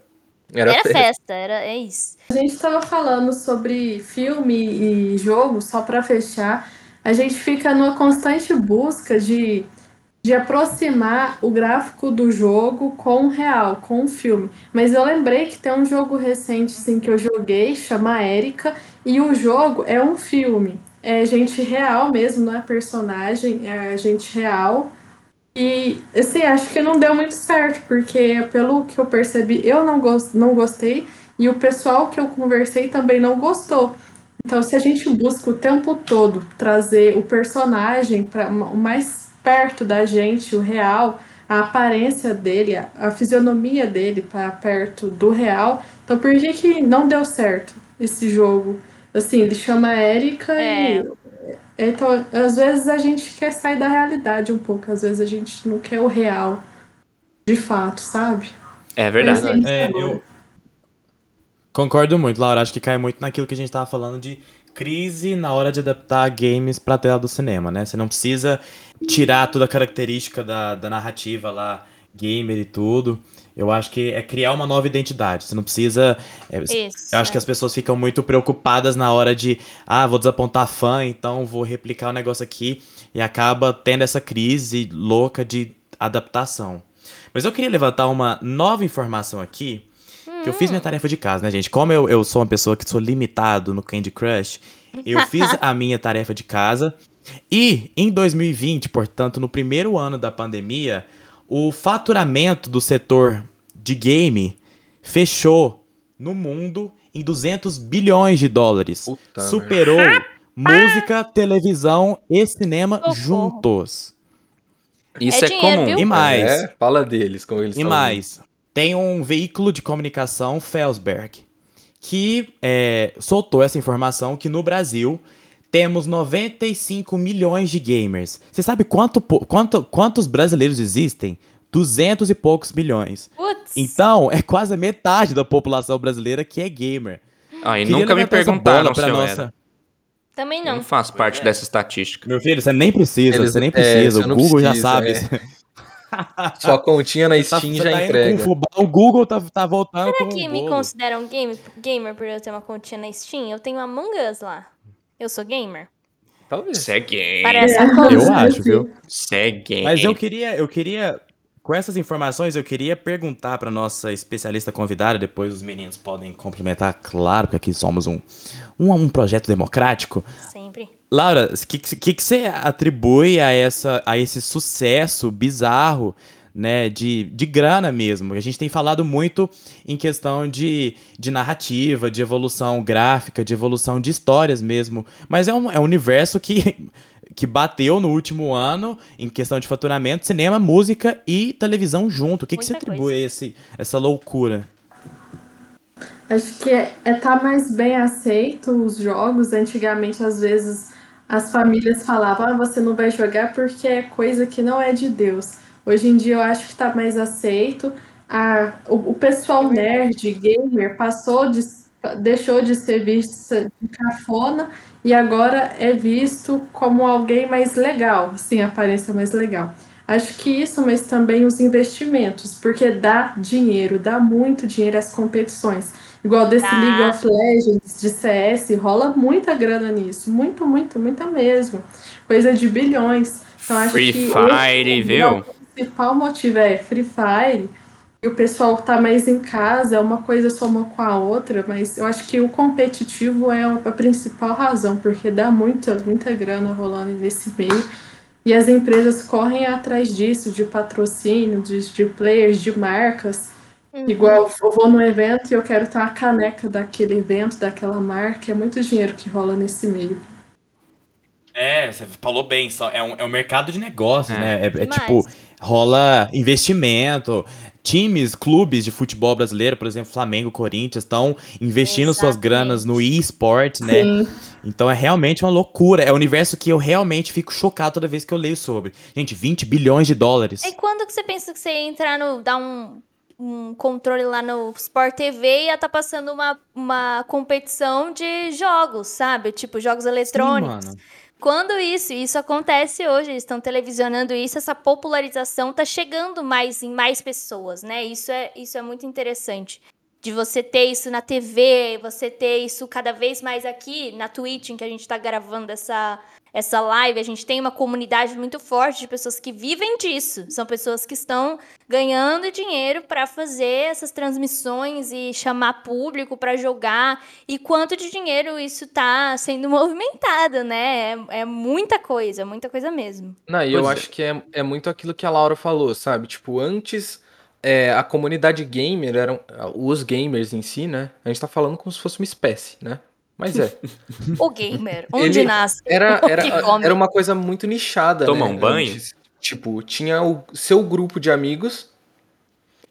Era, Era festa. festa, era, é isso. A gente estava falando sobre filme e jogo, só para fechar. A gente fica numa constante busca de, de aproximar o gráfico do jogo com o real, com o filme. Mas eu lembrei que tem um jogo recente assim, que eu joguei, chama Erika, e o jogo é um filme. É gente real mesmo, não é personagem, é gente real. E, assim, acho que não deu muito certo, porque pelo que eu percebi, eu não, gos não gostei e o pessoal que eu conversei também não gostou. Então, se a gente busca o tempo todo trazer o personagem para o mais perto da gente, o real, a aparência dele, a, a fisionomia dele para perto do real, então por que, que não deu certo esse jogo? Assim, ele chama Erika É. e então, às vezes a gente quer sair da realidade um pouco, às vezes a gente não quer o real, de fato, sabe? É verdade. É, eu concordo muito, Laura. Acho que cai muito naquilo que a gente tava falando de crise na hora de adaptar games pra tela do cinema, né? Você não precisa tirar toda a característica da, da narrativa lá, gamer e tudo. Eu acho que é criar uma nova identidade. Você não precisa. é, Isso. eu acho que as pessoas ficam muito preocupadas na hora de, ah, vou desapontar fã, então vou replicar o negócio aqui e acaba tendo essa crise louca de adaptação. Mas eu queria levantar uma nova informação aqui, que eu fiz minha tarefa de casa, né, gente? Como eu, eu sou uma pessoa que sou limitado no Candy Crush, eu fiz a minha tarefa de casa e em 2020, portanto, no primeiro ano da pandemia, o faturamento do setor de game fechou no mundo em 200 bilhões de dólares. Puta Superou música, televisão e cinema Socorro. juntos. Isso É é, dinheiro, comum. viu? E mais, É, fala deles, como eles e falam. mais, tem um veículo de comunicação, Felsberg, que é, soltou essa informação que no Brasil temos 95 milhões de gamers. Você sabe quanto, quanto- quantos brasileiros existem? 200 e poucos milhões. Putz. Então, é quase a metade da população brasileira que é gamer. Ah, e Queria nunca me perguntaram se pra eu nossa- era. Também Eu não. não faço parte dessa estatística. Meu filho, você nem precisa, Eles- você nem é, precisa. você o não Google já precisa, sabe. é. Sua continha na Tá- Steam você já tá entrega. com fubá, o Google tá, tá voltando Será com que o me consideram game, gamer por eu ter uma continha na Steam? Eu tenho Among Us lá. Eu sou gamer? Talvez. Você é gay. Parece É, a coisa. Eu acho, viu? Você é gay. Mas eu queria, eu queria, com essas informações, eu queria perguntar para nossa especialista convidada, depois os meninos podem complementar, claro, que aqui somos um, um, um projeto democrático. Sempre. Laura, o que, que, que você atribui a, essa, a esse sucesso bizarro, né, de, de grana mesmo? A gente tem falado muito em questão de, de narrativa, de evolução gráfica, de evolução de histórias mesmo, mas é um, é um universo que, que bateu no último ano em questão de faturamento, cinema, música e televisão junto. O que, que você atribui a esse, essa loucura? Acho que é estar mais bem aceito os jogos. Antigamente, às vezes, as famílias falavam: ah, você não vai jogar porque é coisa que não é de Deus. Hoje em dia, eu acho que está mais aceito. A, o, o pessoal nerd, gamer, passou de deixou de ser vista de cafona e agora é visto como alguém mais legal, sim, aparência mais legal. Acho que isso, mas também os investimentos, porque dá dinheiro, dá muito dinheiro às competições. Igual desse Dá. League of Legends, de CS, rola muita grana nisso. Muito, muito, muita mesmo. Coisa de bilhões. Então, acho Free que Fire, esse viu? O principal motivo é Free Fire. E o pessoal tá mais em casa, uma coisa soma com a outra, mas eu acho que o competitivo é a principal razão, porque dá muita, muita grana rolando nesse meio. E as empresas correm atrás disso, de patrocínio, de, de players, de marcas. Uhum. Igual eu vou no evento e eu quero ter uma caneca daquele evento, daquela marca. É muito dinheiro que rola nesse meio. É, você falou bem, só é um, é um mercado de negócio, É, né? é- é tipo, rola investimento. Times, clubes de futebol brasileiro, por exemplo, Flamengo, Corinthians, estão investindo suas Exatamente. granas no esportes, né? Sim. Então é realmente uma loucura. É um universo que eu realmente fico chocado toda vez que eu leio sobre. Gente, 20 bilhões de dólares. E quando que você pensa que você ia entrar no. dar um, um controle lá no Sport TV e ia tá passando uma, uma competição de jogos, sabe? Tipo, jogos eletrônicos. mano. Quando isso, isso acontece hoje, eles estão televisionando isso, essa popularização tá chegando mais em mais pessoas, né? Isso é, isso é muito interessante. De você ter isso na TV, você ter isso cada vez mais aqui na Twitch, em que a gente tá gravando essa, essa live, a gente tem uma comunidade muito forte de pessoas que vivem disso. São pessoas que estão ganhando dinheiro para fazer essas transmissões e chamar público para jogar. E quanto de dinheiro isso tá sendo movimentado, né? É, é muita coisa, muita coisa mesmo. Não, e eu Pois é. acho que é, é muito aquilo que a Laura falou, sabe? Tipo, antes é, a comunidade gamer eram os gamers em si, né? A gente tá falando como se fosse uma espécie, né? Mas é. O gamer, onde Ele nasce? Era, o era, come. era uma coisa muito nichada, Toma né? um banho? Antes. Tipo, tinha o seu grupo de amigos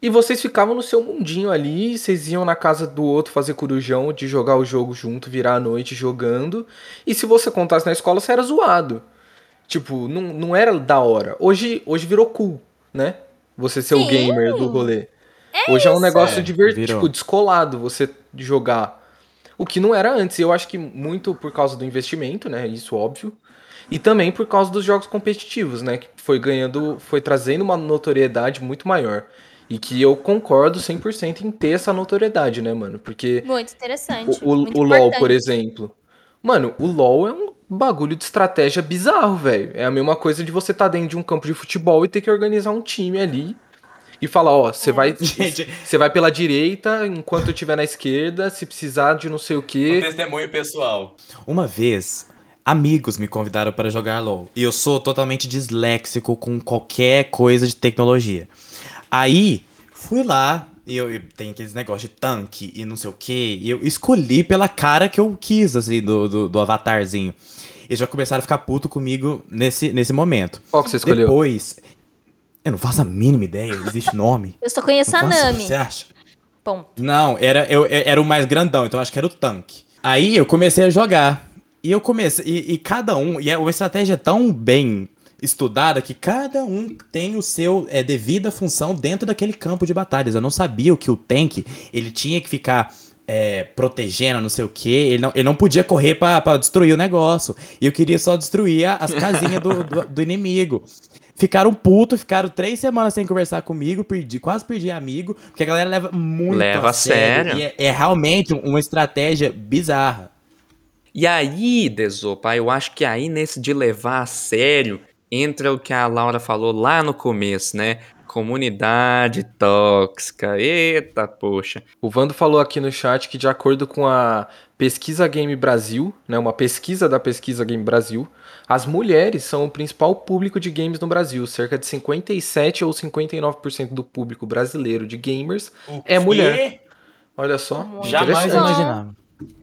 e vocês ficavam no seu mundinho ali, vocês iam na casa do outro fazer corujão, de jogar o jogo junto, virar a noite jogando. E se você contasse na escola, você era zoado. Tipo, não, não era da hora. Hoje, hoje virou cool, né? Você ser o Sim. gamer do rolê. Hoje é um negócio É, divertido, tipo, descolado você jogar. O que não era antes. Eu acho que muito por causa do investimento, né? Isso óbvio. E também por causa dos jogos competitivos, né? Que foi ganhando, foi trazendo uma notoriedade muito maior. E que eu concordo 100% em ter essa notoriedade, né, mano? Porque Muito interessante. o, o, muito o LoL, por exemplo. Mano, o LoL é um bagulho de estratégia bizarro, velho. É a mesma coisa de você estar dentro de um campo de futebol e ter que organizar um time ali. E falar, ó, você vai, Gente. você vai pela direita enquanto eu estiver na esquerda, se precisar de não sei o Um quê. testemunho pessoal. Uma vez, amigos me convidaram para jogar LOL. E eu sou totalmente disléxico com qualquer coisa de tecnologia. Aí, fui lá, e eu, eu tenho aqueles negócios de tanque e não sei o que. E eu escolhi pela cara que eu quis, assim, do, do, do avatarzinho. Eles já começaram a ficar puto comigo nesse, nesse momento. Qual que você escolheu? Depois, eu não faço a mínima ideia, existe nome. Eu só conheço a Não faço, Nami. Você acha? Ponto. Não, era, eu, eu- era o mais grandão, então acho que era o tanque. Aí eu comecei a jogar. E eu comecei. E, e cada um. E é uma estratégia tão bem estudada que cada um tem o seu é, devida função dentro daquele campo de batalhas. Eu não sabia o que o tanque ele tinha que ficar é, protegendo, não sei o que. Ele não, ele não podia correr pra, pra destruir o negócio. E eu queria só destruir a- as casinhas do, do, do inimigo. Ficaram putos, ficaram três semanas sem conversar comigo, perdi, quase perdi amigo, porque a galera leva muito Leva a sério. E é, é realmente uma estratégia bizarra. E aí, Desopa, eu acho que aí nesse de levar a sério entra o que a Laura falou lá no começo, né? Comunidade tóxica. Eita, poxa. O Vando falou aqui no chat que, de acordo com a Pesquisa Game Brasil, né, uma pesquisa da Pesquisa Game Brasil, as mulheres são o principal público de games no Brasil. Cerca de 57 ou 59% do público brasileiro de gamers O É quê? mulher. Olha só. Jamais imaginava.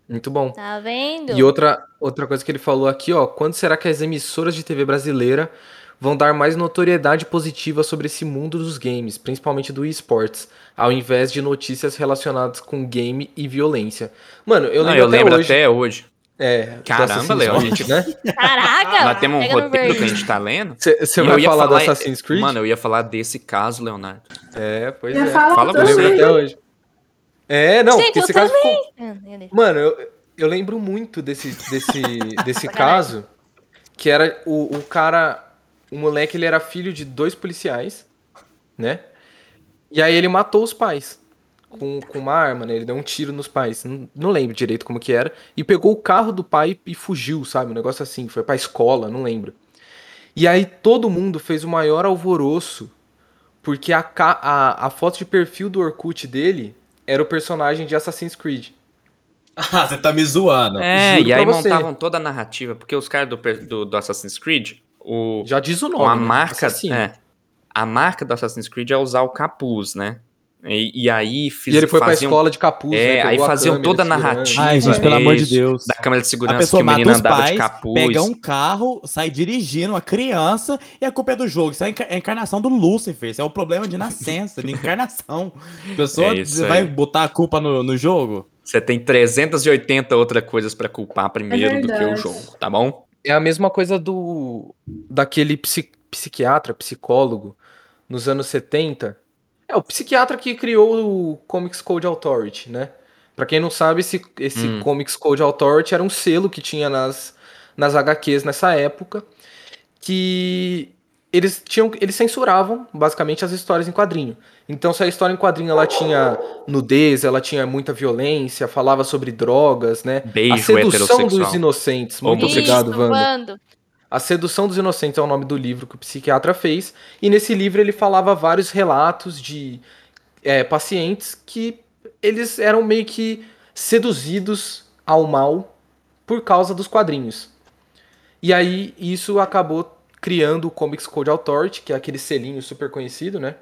Muito bom. Tá vendo? E outra, outra coisa que ele falou aqui, ó, quando será que as emissoras de TV brasileira vão dar mais notoriedade positiva sobre esse mundo dos games, principalmente do esportes, ao invés de notícias relacionadas com game e violência? Mano, eu Não, lembro, eu lembro hoje, até hoje. É, Caramba, Léo. Creed, né? Caraca! Nós temos um roteiro que a gente tá lendo. Você E eu vai ia falar do falar- Assassin's Creed? Mano, eu ia falar desse caso, Leonardo. é, pois Ia é. falar Fala Eu lembro também. até hoje. É, não, Gente, porque eu esse caso ficou. Ah. Mano, eu, eu lembro muito desse, desse, desse caso, que era o, o cara, o moleque, ele era filho de dois policiais, né? E aí ele matou os pais com, com uma arma, né? Ele deu um tiro nos pais, não, não lembro direito como que era, e pegou o carro do pai e fugiu, sabe? Um negócio assim, foi pra escola, não lembro. E aí todo mundo fez o maior alvoroço, porque a, a, a foto de perfil do Orkut dele era o personagem de Assassin's Creed. Ah, você tá me zoando. É, Juro e aí você. montavam toda a narrativa, porque os caras do, do, do Assassin's Creed, o, Já diz o nome. a né? marca. Assassino. É, a marca do Assassin's Creed é usar o capuz, né? E, e aí fiz, E ele foi pra faziam, escola de capuz. É, né? aí faziam câmera, toda a segurando. narrativa. Ai, gente, pelo amor de Deus. da câmera de A segurança pessoa que o mata menino os andava pais, de capuz. pega um carro, sai dirigindo uma criança e a culpa é do jogo. Isso é a é encarnação do Lúcifer. Isso é o problema de nascença, de encarnação. A pessoa É isso vai aí. botar a culpa no, no jogo? Você tem 380 outras coisas pra culpar primeiro do que o jogo, tá bom? É a mesma coisa do daquele psi- psiquiatra, psicólogo, nos anos 70. É o psiquiatra que criou o Comics Code Authority, né? Pra quem não sabe, esse, esse Hum. Comics Code Authority era um selo que tinha nas, nas HQs nessa época, que eles tinham, eles censuravam basicamente as histórias em quadrinho. Então, se a história em quadrinho ela tinha nudez, ela tinha muita violência, falava sobre drogas, né? Beijo a sedução dos inocentes. Muito Isso, obrigado, Wanda. Wando. A Sedução dos Inocentes é o nome do livro que o psiquiatra fez. E nesse livro ele falava vários relatos de é, pacientes que eles eram meio que seduzidos ao mal por causa dos quadrinhos. E aí isso acabou criando o Comics Code Authority, que é aquele selinho super conhecido, né?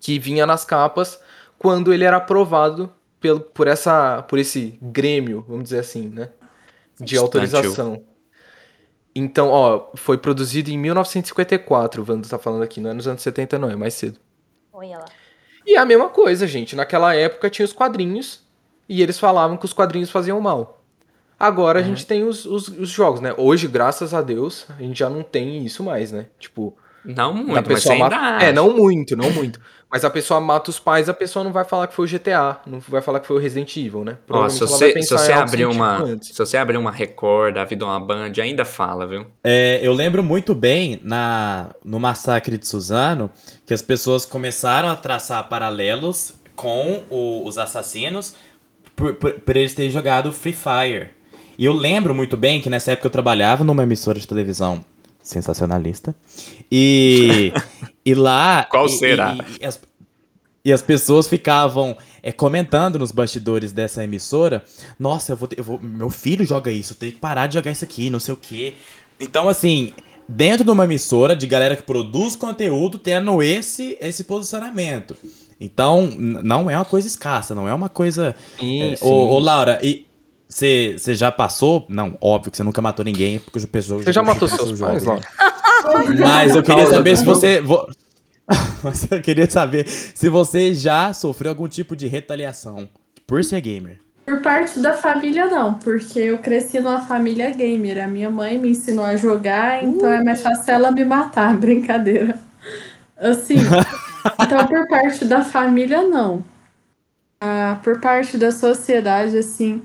Que vinha nas capas quando ele era aprovado pelo, por, essa, por esse grêmio, vamos dizer assim, né? De Estudantil. autorização. Então, ó, foi produzido em 1954, o Wanda tá falando aqui, não é nos anos 70 não, é mais cedo. Olha lá. E é a mesma coisa, gente. Naquela época tinha os quadrinhos e eles falavam que os quadrinhos faziam mal. Agora a gente tem os, os, os jogos, né? Hoje, graças a Deus, a gente já não tem isso mais, né? Tipo, Não muito, mas ainda mata... É, não muito, não muito. Mas a pessoa mata os pais, a pessoa não vai falar que foi o GTA, não vai falar que foi o Resident Evil, né? Ó, se você, se pensar você abrir uma, antes. se você abrir uma Record, a vida uma Band, ainda fala, viu? É, eu lembro muito bem na, no massacre de Suzano que as pessoas começaram a traçar paralelos Com o- os assassinos por, por, por eles terem jogado Free Fire. E eu lembro muito bem que nessa época eu trabalhava numa emissora de televisão sensacionalista. E, e lá. Qual e- será? E, e as, e as pessoas ficavam é, comentando nos bastidores dessa emissora: Nossa, eu vou, ter- eu vou- meu filho joga isso, eu tenho que parar de jogar isso aqui, não sei o quê. Então, assim, dentro de uma emissora de galera que produz conteúdo, tendo esse, esse posicionamento. Então, não é uma coisa escassa, não é uma coisa. Sim, É, sim. ô, ô, Laura, e você já passou? Não, óbvio que você nunca matou ninguém, porque as pessoas. Você já matou seus pais. Laura? Mas eu queria saber se você. eu queria saber se você já sofreu algum tipo de retaliação por ser gamer. Por parte da família, não, porque eu cresci numa família gamer. A minha mãe me ensinou a jogar, então é mais fácil ela me matar, brincadeira. Assim, então por parte da família, não. Ah, por parte da sociedade, assim,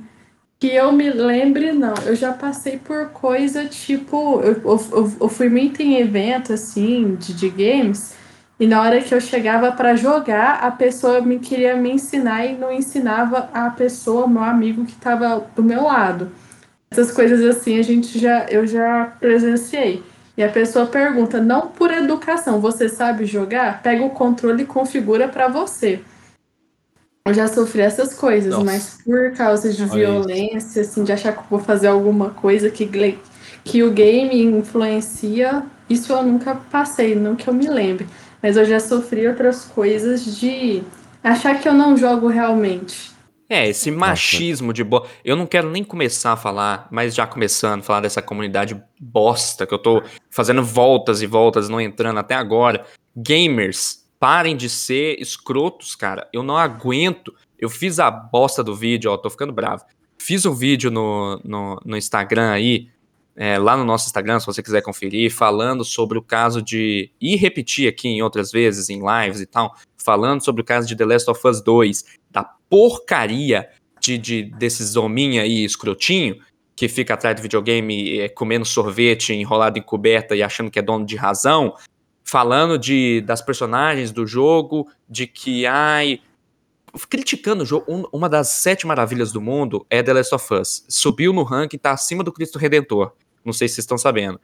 que eu me lembre, não. Eu já passei por coisa tipo. Eu, eu, eu- fui muito em evento, assim, de, de games. E na hora que eu chegava para jogar, a pessoa me queria me ensinar e não ensinava a pessoa, meu amigo que estava do meu lado. Essas coisas assim a gente já eu já presenciei. E a pessoa pergunta, não por educação, você sabe jogar? Pega o controle e configura para você. Eu já sofri essas coisas, Nossa. mas por causa de Olha violência, assim, de achar que eu vou fazer alguma coisa que, que o game influencia, isso eu nunca passei, não que eu me lembre. Mas eu já sofri outras coisas de achar que eu não jogo realmente. É, esse machismo de bosta. Eu não quero nem começar a falar, mas já começando a falar dessa comunidade bosta que eu tô fazendo voltas e voltas, não entrando até agora. Gamers, parem de ser escrotos, cara. Eu não aguento. Eu fiz a bosta do vídeo, ó, tô ficando bravo. Fiz um vídeo no, no, no Instagram aí, é, lá no nosso Instagram, se você quiser conferir, falando sobre o caso de. e repetir aqui em outras vezes, em lives e tal, falando sobre o caso de The Last of Us 2, da porcaria de, de desses hominha aí escrotinho, que fica atrás do videogame é, comendo sorvete enrolado em coberta e achando que é dono de razão, falando de das personagens do jogo, de que, ai, criticando o jogo. Um, uma das sete maravilhas do mundo é The Last of Us. Subiu no ranking, tá acima do Cristo Redentor. Não sei se vocês estão sabendo.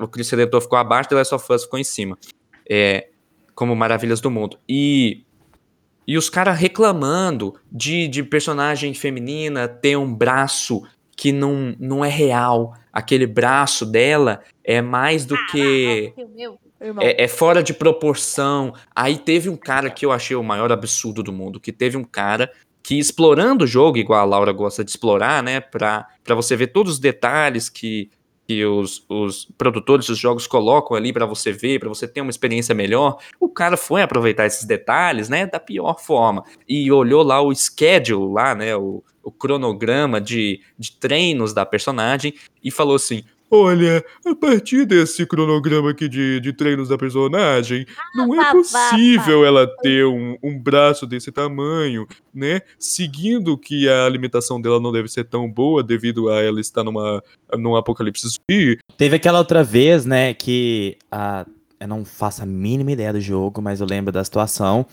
O Cristo Redentor ficou abaixo, The Last of Us ficou em cima. É, como maravilhas do mundo. E e os caras reclamando de, de personagem feminina ter um braço que não, não é real. Aquele braço dela é mais do que. Meu, É, é fora de proporção. Aí teve um cara que eu achei o maior absurdo do mundo, que teve um cara que explorando o jogo, igual a Laura gosta de explorar, né, pra, pra você ver todos os detalhes que, que os, os produtores dos jogos colocam ali pra você ver, pra você ter uma experiência melhor, o cara foi aproveitar esses detalhes, né, da pior forma. E olhou lá o schedule, lá, né, o, o cronograma de, de treinos da personagem e falou assim, Olha, a partir desse cronograma aqui de, de treinos da personagem, não é possível ela ter um, um braço desse tamanho, né? Seguindo que a alimentação dela não deve ser tão boa devido a ela estar numa, num apocalipse zumbi. Teve aquela outra vez, né, que a. Eu não faço a mínima ideia do jogo, mas eu lembro da situação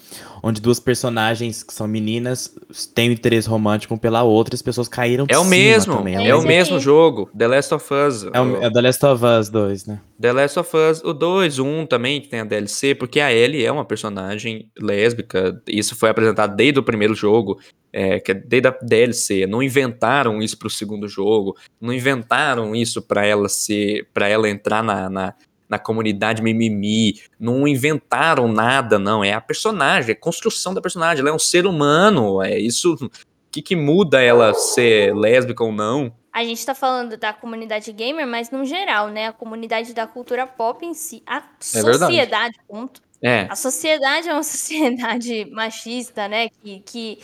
onde duas personagens que são meninas têm um interesse romântico um pela outra e as pessoas caíram É o cima mesmo, também. é, É o o mesmo jogo, The Last of Us. É o, é o The Last of Us 2, né? The Last of Us, o 2, o 1 também, que tem a DLC, porque a Ellie é uma personagem lésbica, isso foi apresentado desde o primeiro jogo, é, que é desde a DLC, não inventaram isso pro segundo jogo, não inventaram isso pra ela ser, para ela entrar na, na, na comunidade mimimi, não inventaram nada, não, é a personagem, é a construção da personagem, ela é um ser humano, é isso, o que que muda ela ser lésbica ou não? A gente tá falando da comunidade gamer, mas no geral, né? A comunidade da cultura pop em si. A É verdade. sociedade, ponto. É, A sociedade é uma sociedade machista, né? Que, que,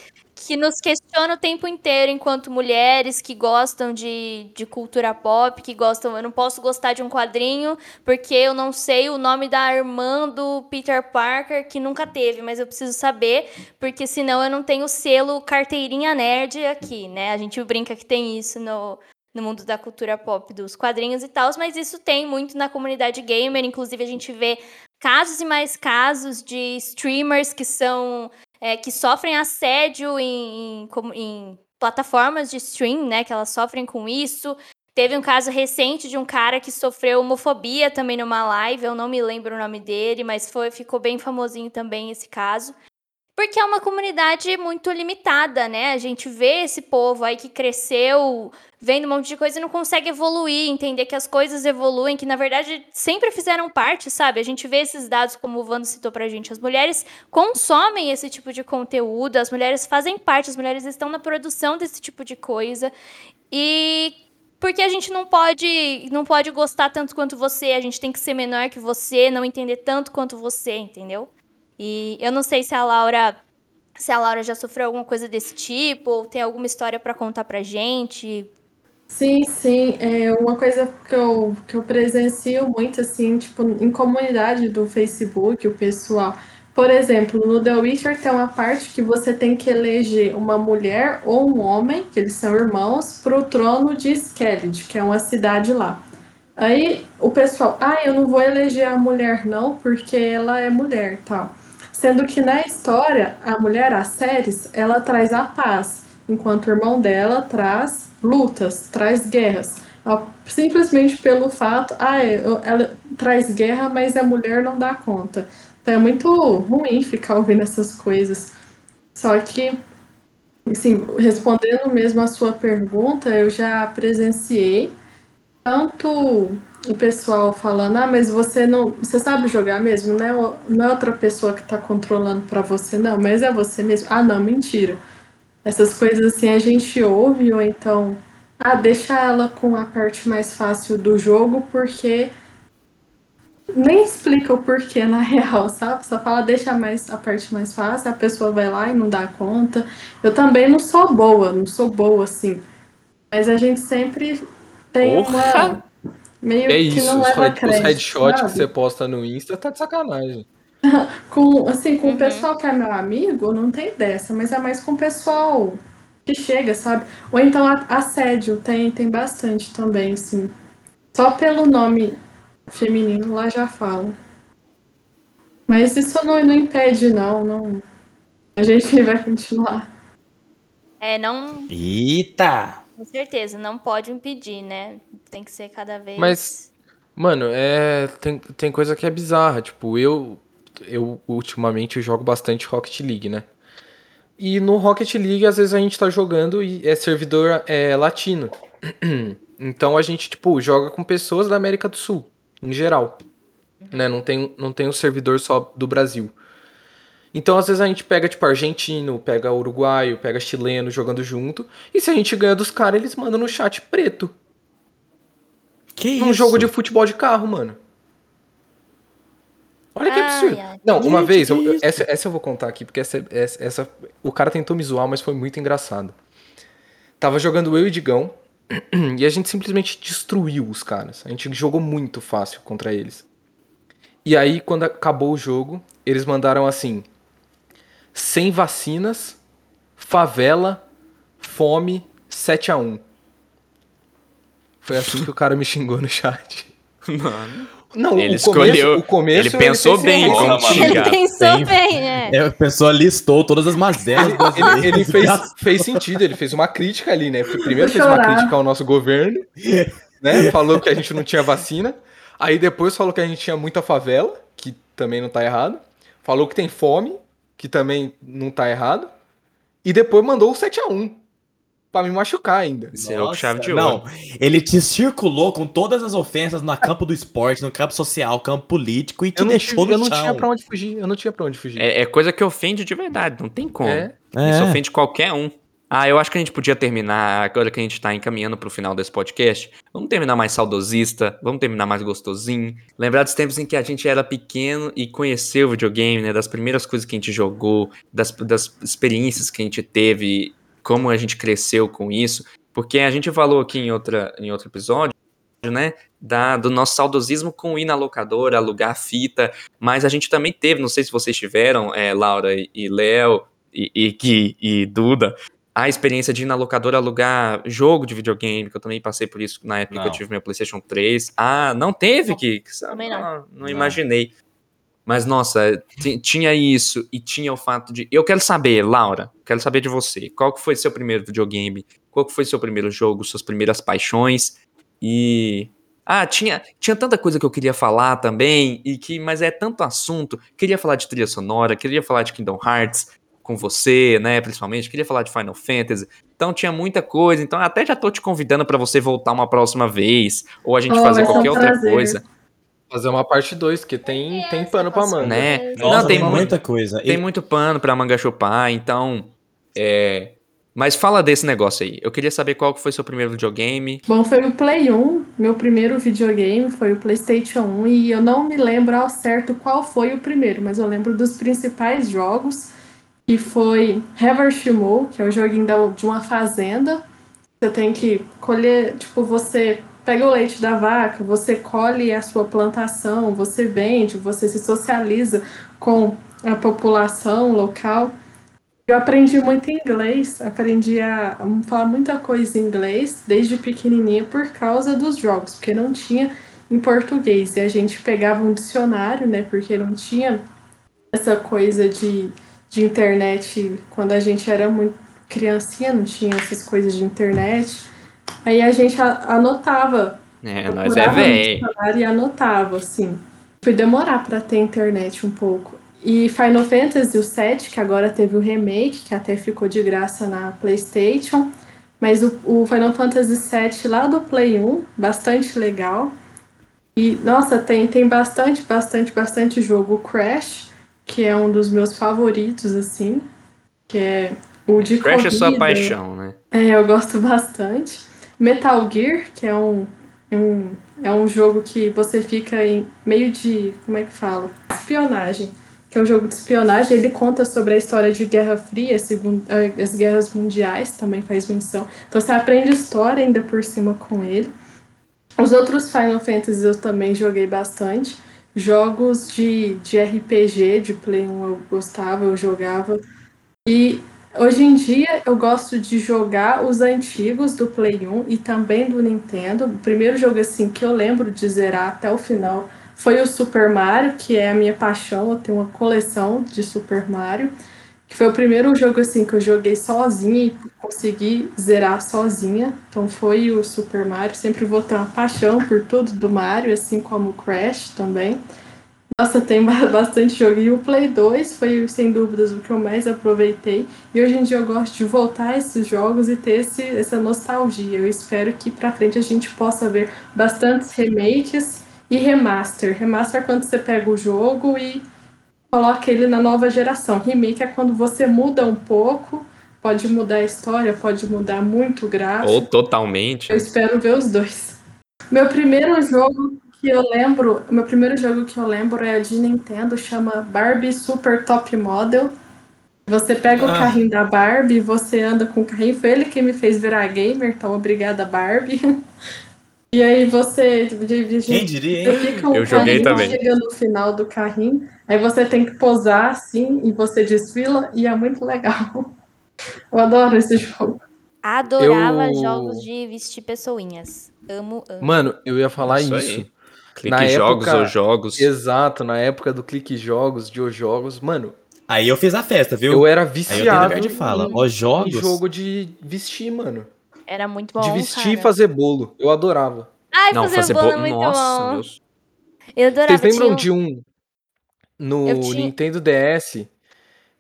que nos questiona o tempo inteiro enquanto mulheres que gostam de, de cultura pop, que gostam. Eu não posso gostar de um quadrinho porque eu não sei o nome da irmã do Peter Parker, que nunca teve, mas eu preciso saber, porque senão eu não tenho selo carteirinha nerd aqui, né? A gente brinca que tem isso no, no mundo da cultura pop, dos quadrinhos e tal, mas isso tem muito na comunidade gamer. Inclusive, a gente vê casos e mais casos de streamers que são. É, que sofrem assédio em, em em plataformas de stream, né? Que elas sofrem com isso. Teve um caso recente de um cara que sofreu homofobia também numa live, eu não me lembro o nome dele, mas foi, ficou bem famosinho também esse caso. Porque é uma comunidade muito limitada, né? A gente vê esse povo aí que cresceu vendo um monte de coisa e não consegue evoluir, entender que as coisas evoluem, que na verdade sempre fizeram parte, sabe? A gente vê esses dados, como o Vando citou pra gente. As mulheres consomem esse tipo de conteúdo, as mulheres fazem parte, as mulheres estão na produção desse tipo de coisa. E porque a gente não pode, não pode gostar tanto quanto você, a gente tem que ser menor que você, não entender tanto quanto você, entendeu? E eu não sei se a Laura se a Laura já sofreu alguma coisa desse tipo, ou tem alguma história pra contar pra gente. Sim, sim. É uma coisa que eu, que eu presencio muito, assim, tipo, em comunidade do Facebook, o pessoal. Por exemplo, no The Witcher tem uma parte que você tem que eleger uma mulher ou um homem, que eles são irmãos, para o trono de Skellige, que é uma cidade lá. Aí o pessoal, ah, eu não vou eleger a mulher não, porque ela é mulher, tal. Sendo que na história, a mulher, a Ceres, ela traz a paz, enquanto o irmão dela traz lutas, traz guerras. Simplesmente pelo fato, ah, eu- ela traz guerra, mas a mulher não dá conta. Então é muito ruim ficar ouvindo essas coisas. Só que, assim, respondendo mesmo a sua pergunta, eu já presenciei tanto o pessoal falando, ah, mas você não, você sabe jogar mesmo, é, o- não é outra pessoa que está controlando para você, não, mas é você mesmo. Ah, não, mentira. Essas coisas assim a gente ouve, ou então, ah, deixa ela com a parte mais fácil do jogo, porque nem explica o porquê na real, sabe? Só fala, deixa mais a parte mais fácil, a pessoa vai lá e não dá conta. Eu também não sou boa, não sou boa assim. Mas a gente sempre tem Porra! uma meio É que isso, não os, leva head- os crédito, headshots que você posta no Insta tá de sacanagem. Com, assim, com Uhum. o pessoal que é meu amigo, não tem dessa, mas é mais com o pessoal que chega, sabe? Ou então assédio, tem, tem bastante também, assim. Só pelo nome feminino lá já fala. Mas isso não, não impede, não, não. A gente vai continuar. É, não, Eita! com certeza, não pode impedir, né? Tem que ser cada vez. Mas- Mano, é. Tem, tem coisa que é bizarra. Tipo, eu. Eu ultimamente jogo bastante Rocket League, né? E no Rocket League, às vezes a gente tá jogando e é servidor é, latino. Então a gente, tipo, joga com pessoas da América do Sul, em geral. Né? Não tem, não tem um servidor só do Brasil. Então, às vezes, a gente pega, tipo, argentino, pega uruguaio, pega chileno jogando junto. E se a gente ganha dos caras, eles mandam no chat preto. Que Num isso? jogo de futebol de carro, mano. Olha que Ai, absurdo. ai. Não, uma Gente, vez, eu- essa, essa eu vou contar aqui, porque essa, essa, essa- O cara tentou me zoar, mas foi muito engraçado. Tava jogando eu e o Digão, e a gente simplesmente destruiu os caras. A gente jogou muito fácil contra eles. E aí, quando acabou o jogo, eles mandaram assim: sem vacinas, favela, fome, 7 a 1 Foi assim que o cara me xingou no chat. Mano. Não, Ele o começo, escolheu- o começo ele pensou fez bem como Ele pensou Tem- bem, né? É, a pessoa listou todas as mazelas. Ele, ele fez, fez sentido, ele fez uma crítica ali, né? Porque Primeiro fez uma crítica ao nosso governo, né? Falou que a gente não tinha vacina. Aí depois falou que a gente tinha muita favela, que também não tá errado. Falou que tem fome, que também não tá errado. E depois mandou o 7x1. Pra me machucar ainda. Encerrou com chave de Não, ouro. ele te circulou com todas as ofensas no campo do esporte, no campo social, campo político e te Eu não, deixou tinha, no eu não chão. tinha pra onde fugir. Eu não tinha pra onde fugir. É, é coisa que ofende de verdade, não tem como. É. Isso É. ofende qualquer um. Ah, eu acho que a gente podia terminar, agora que a gente tá encaminhando pro final desse podcast, vamos terminar mais saudosista, vamos terminar mais gostosinho. Lembrar dos tempos em que a gente era pequeno e conheceu o videogame, né? Das primeiras coisas que a gente jogou, das, das experiências que a gente teve, como a gente cresceu com isso. Porque a gente falou aqui em, outra, em outro episódio, né? Da, do nosso saudosismo com ir na locadora, alugar fita. Mas a gente também teve, não sei se vocês tiveram, é, Laura e- Léo, e, e, Gui e Duda, a experiência de ir na locadora alugar jogo de videogame, que eu também passei por isso na época que eu Não. tive meu PlayStation 3. Ah, não teve, Gui? também não. Ah, não Não. imaginei. Mas, nossa, ti- tinha isso e tinha o fato de. Eu quero saber, Laura, quero saber de você. Qual que foi seu primeiro videogame? Qual que foi seu primeiro jogo? Suas primeiras paixões? E. Ah, tinha, tinha tanta coisa que eu queria falar também, e que, mas é tanto assunto. Queria falar de trilha sonora, queria falar de Kingdom Hearts com você, né, principalmente. Queria falar de Final Fantasy. Então tinha muita coisa. Então até já tô te convidando pra você voltar uma próxima vez, ou a gente Oh, fazer vai ser um qualquer outra coisa, Fazer uma parte 2, porque tem, tem pano pra manga. né? Nossa, Não, tem muita coisa. tem E- muito pano pra manga chupar, então. É. Mas fala desse negócio aí. Eu queria saber qual que foi seu primeiro videogame. Bom, foi o Play 1, meu primeiro videogame foi o PlayStation 1 e eu não me lembro ao certo qual foi o primeiro, mas eu lembro dos principais jogos, que foi Harvest Moon, que é o joguinho da- de uma fazenda. Você tem que colher, tipo, você pega o leite da vaca, você colhe a sua plantação, você vende, você se socializa com a população local. Eu aprendi muito inglês, aprendi a falar muita coisa em inglês desde pequenininha por causa dos jogos, porque não tinha em português. E a gente pegava um dicionário, né, porque não tinha essa coisa de, de internet quando a gente era muito criancinha, não tinha essas coisas de internet. Aí a gente anotava É, nós é velho. e anotava, assim. Foi demorar para ter internet um pouco. E Final Fantasy 7, que agora teve o remake, que até ficou de graça na PlayStation. Mas o, o Final Fantasy 7 lá do Play 1, bastante legal. E, nossa, tem, tem bastante, bastante, bastante jogo. O Crash, que é um dos meus favoritos, assim. Que é o de Crash é sua corrida. paixão, né? É, eu gosto bastante. Metal Gear, que é um, um, é um jogo que você fica em meio de. Como é que fala? Espionagem. Que é um jogo de espionagem. Ele conta sobre a história de Guerra Fria, segun- eh, as guerras mundiais, também faz menção. Então você aprende história ainda por cima com ele. Os outros Final Fantasy eu também joguei bastante. Jogos de, de RPG, de Play 1 eu gostava, eu jogava. E hoje em dia eu gosto de jogar os antigos do Play 1 e também do Nintendo. O primeiro jogo assim que eu lembro de zerar até o final foi o Super Mario, que é a minha paixão. Eu tenho uma coleção de Super Mario que foi o primeiro jogo assim que eu joguei sozinha e consegui zerar sozinha. Então foi o Super Mario. Sempre vou ter uma paixão por tudo do Mario, assim como o Crash também. Nossa, tem bastante jogo. E o Play 2 foi, sem dúvidas, o que eu mais aproveitei. E hoje em dia eu gosto de voltar a esses jogos e ter esse, essa nostalgia. Eu espero que pra frente a gente possa ver bastantes remakes e remaster. Remaster é quando você pega o jogo e coloca ele na nova geração. Remake é quando você muda um pouco, pode mudar a história, pode mudar muito o gráfico. Ou totalmente. Eu espero ver os dois. Meu primeiro jogo que eu lembro, meu primeiro jogo que eu lembro é de Nintendo, chama Barbie Super Top Model. Você pega o Ah. carrinho da Barbie, você anda com o carrinho. Foi ele que me fez virar gamer, então obrigada, Barbie. E aí você Quem diria, você hein? fica o Eu joguei também. chega no final do carrinho, aí você tem que posar assim e você desfila e é muito legal. Eu adoro esse jogo. Adorava Eu- jogos de vestir pessoinhas. Amo, amo. Mano, eu ia falar Isso isso. Clique Na jogos época- ou jogos. Exato, na época do Clique Jogos, de Os Jogos, mano, Aí eu fiz a festa, viu? eu era Aí eu viciado de fala. em, Os em jogos. jogo de vestir, mano. Era muito bom. de vestir e fazer bolo. Eu adorava. Ai, Não, fazer, fazer bolo é bolo. muito Nossa, bom. Deus. Eu adorava. Vocês lembram tinha um- de um no tinha- Nintendo DS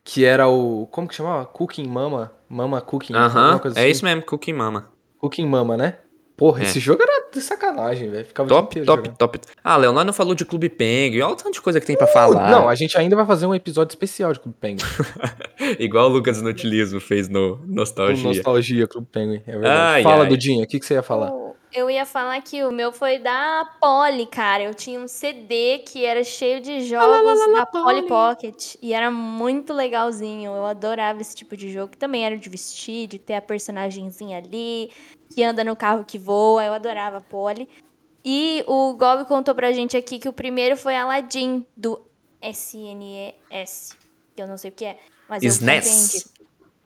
que era o. Como que chamava? Cooking Mama? Mama Cooking? Aham, coisa é assim? isso mesmo, Cookie Mama. Cooking Mama, né? Porra, É. esse jogo era de sacanagem, velho. Ficava Top, top, jogando. top. Ah, Leonardo não falou de Clube Penguin. Olha o tanto de coisa que tem pra falar. Não, a gente ainda vai fazer um episódio especial de Clube Penguin. Igual o Lucas Inutilismo fez no Nostalgia. nostalgia, Clube Penguin. É verdade. Ai, Fala, ai. Dudinha, o que, que você ia falar? Eu ia falar que o meu foi da Polly, cara. Eu tinha um CD que era cheio de jogos da Polly Pocket. E era muito legalzinho. Eu adorava esse tipo de jogo. Que também era de vestir, de ter a personagemzinha ali, que anda no carro que voa. Eu adorava a Polly. E o Gob contou pra gente aqui que o primeiro foi Aladdin, do SNES. Que eu não sei o que é. Mas eu SNES. entendi.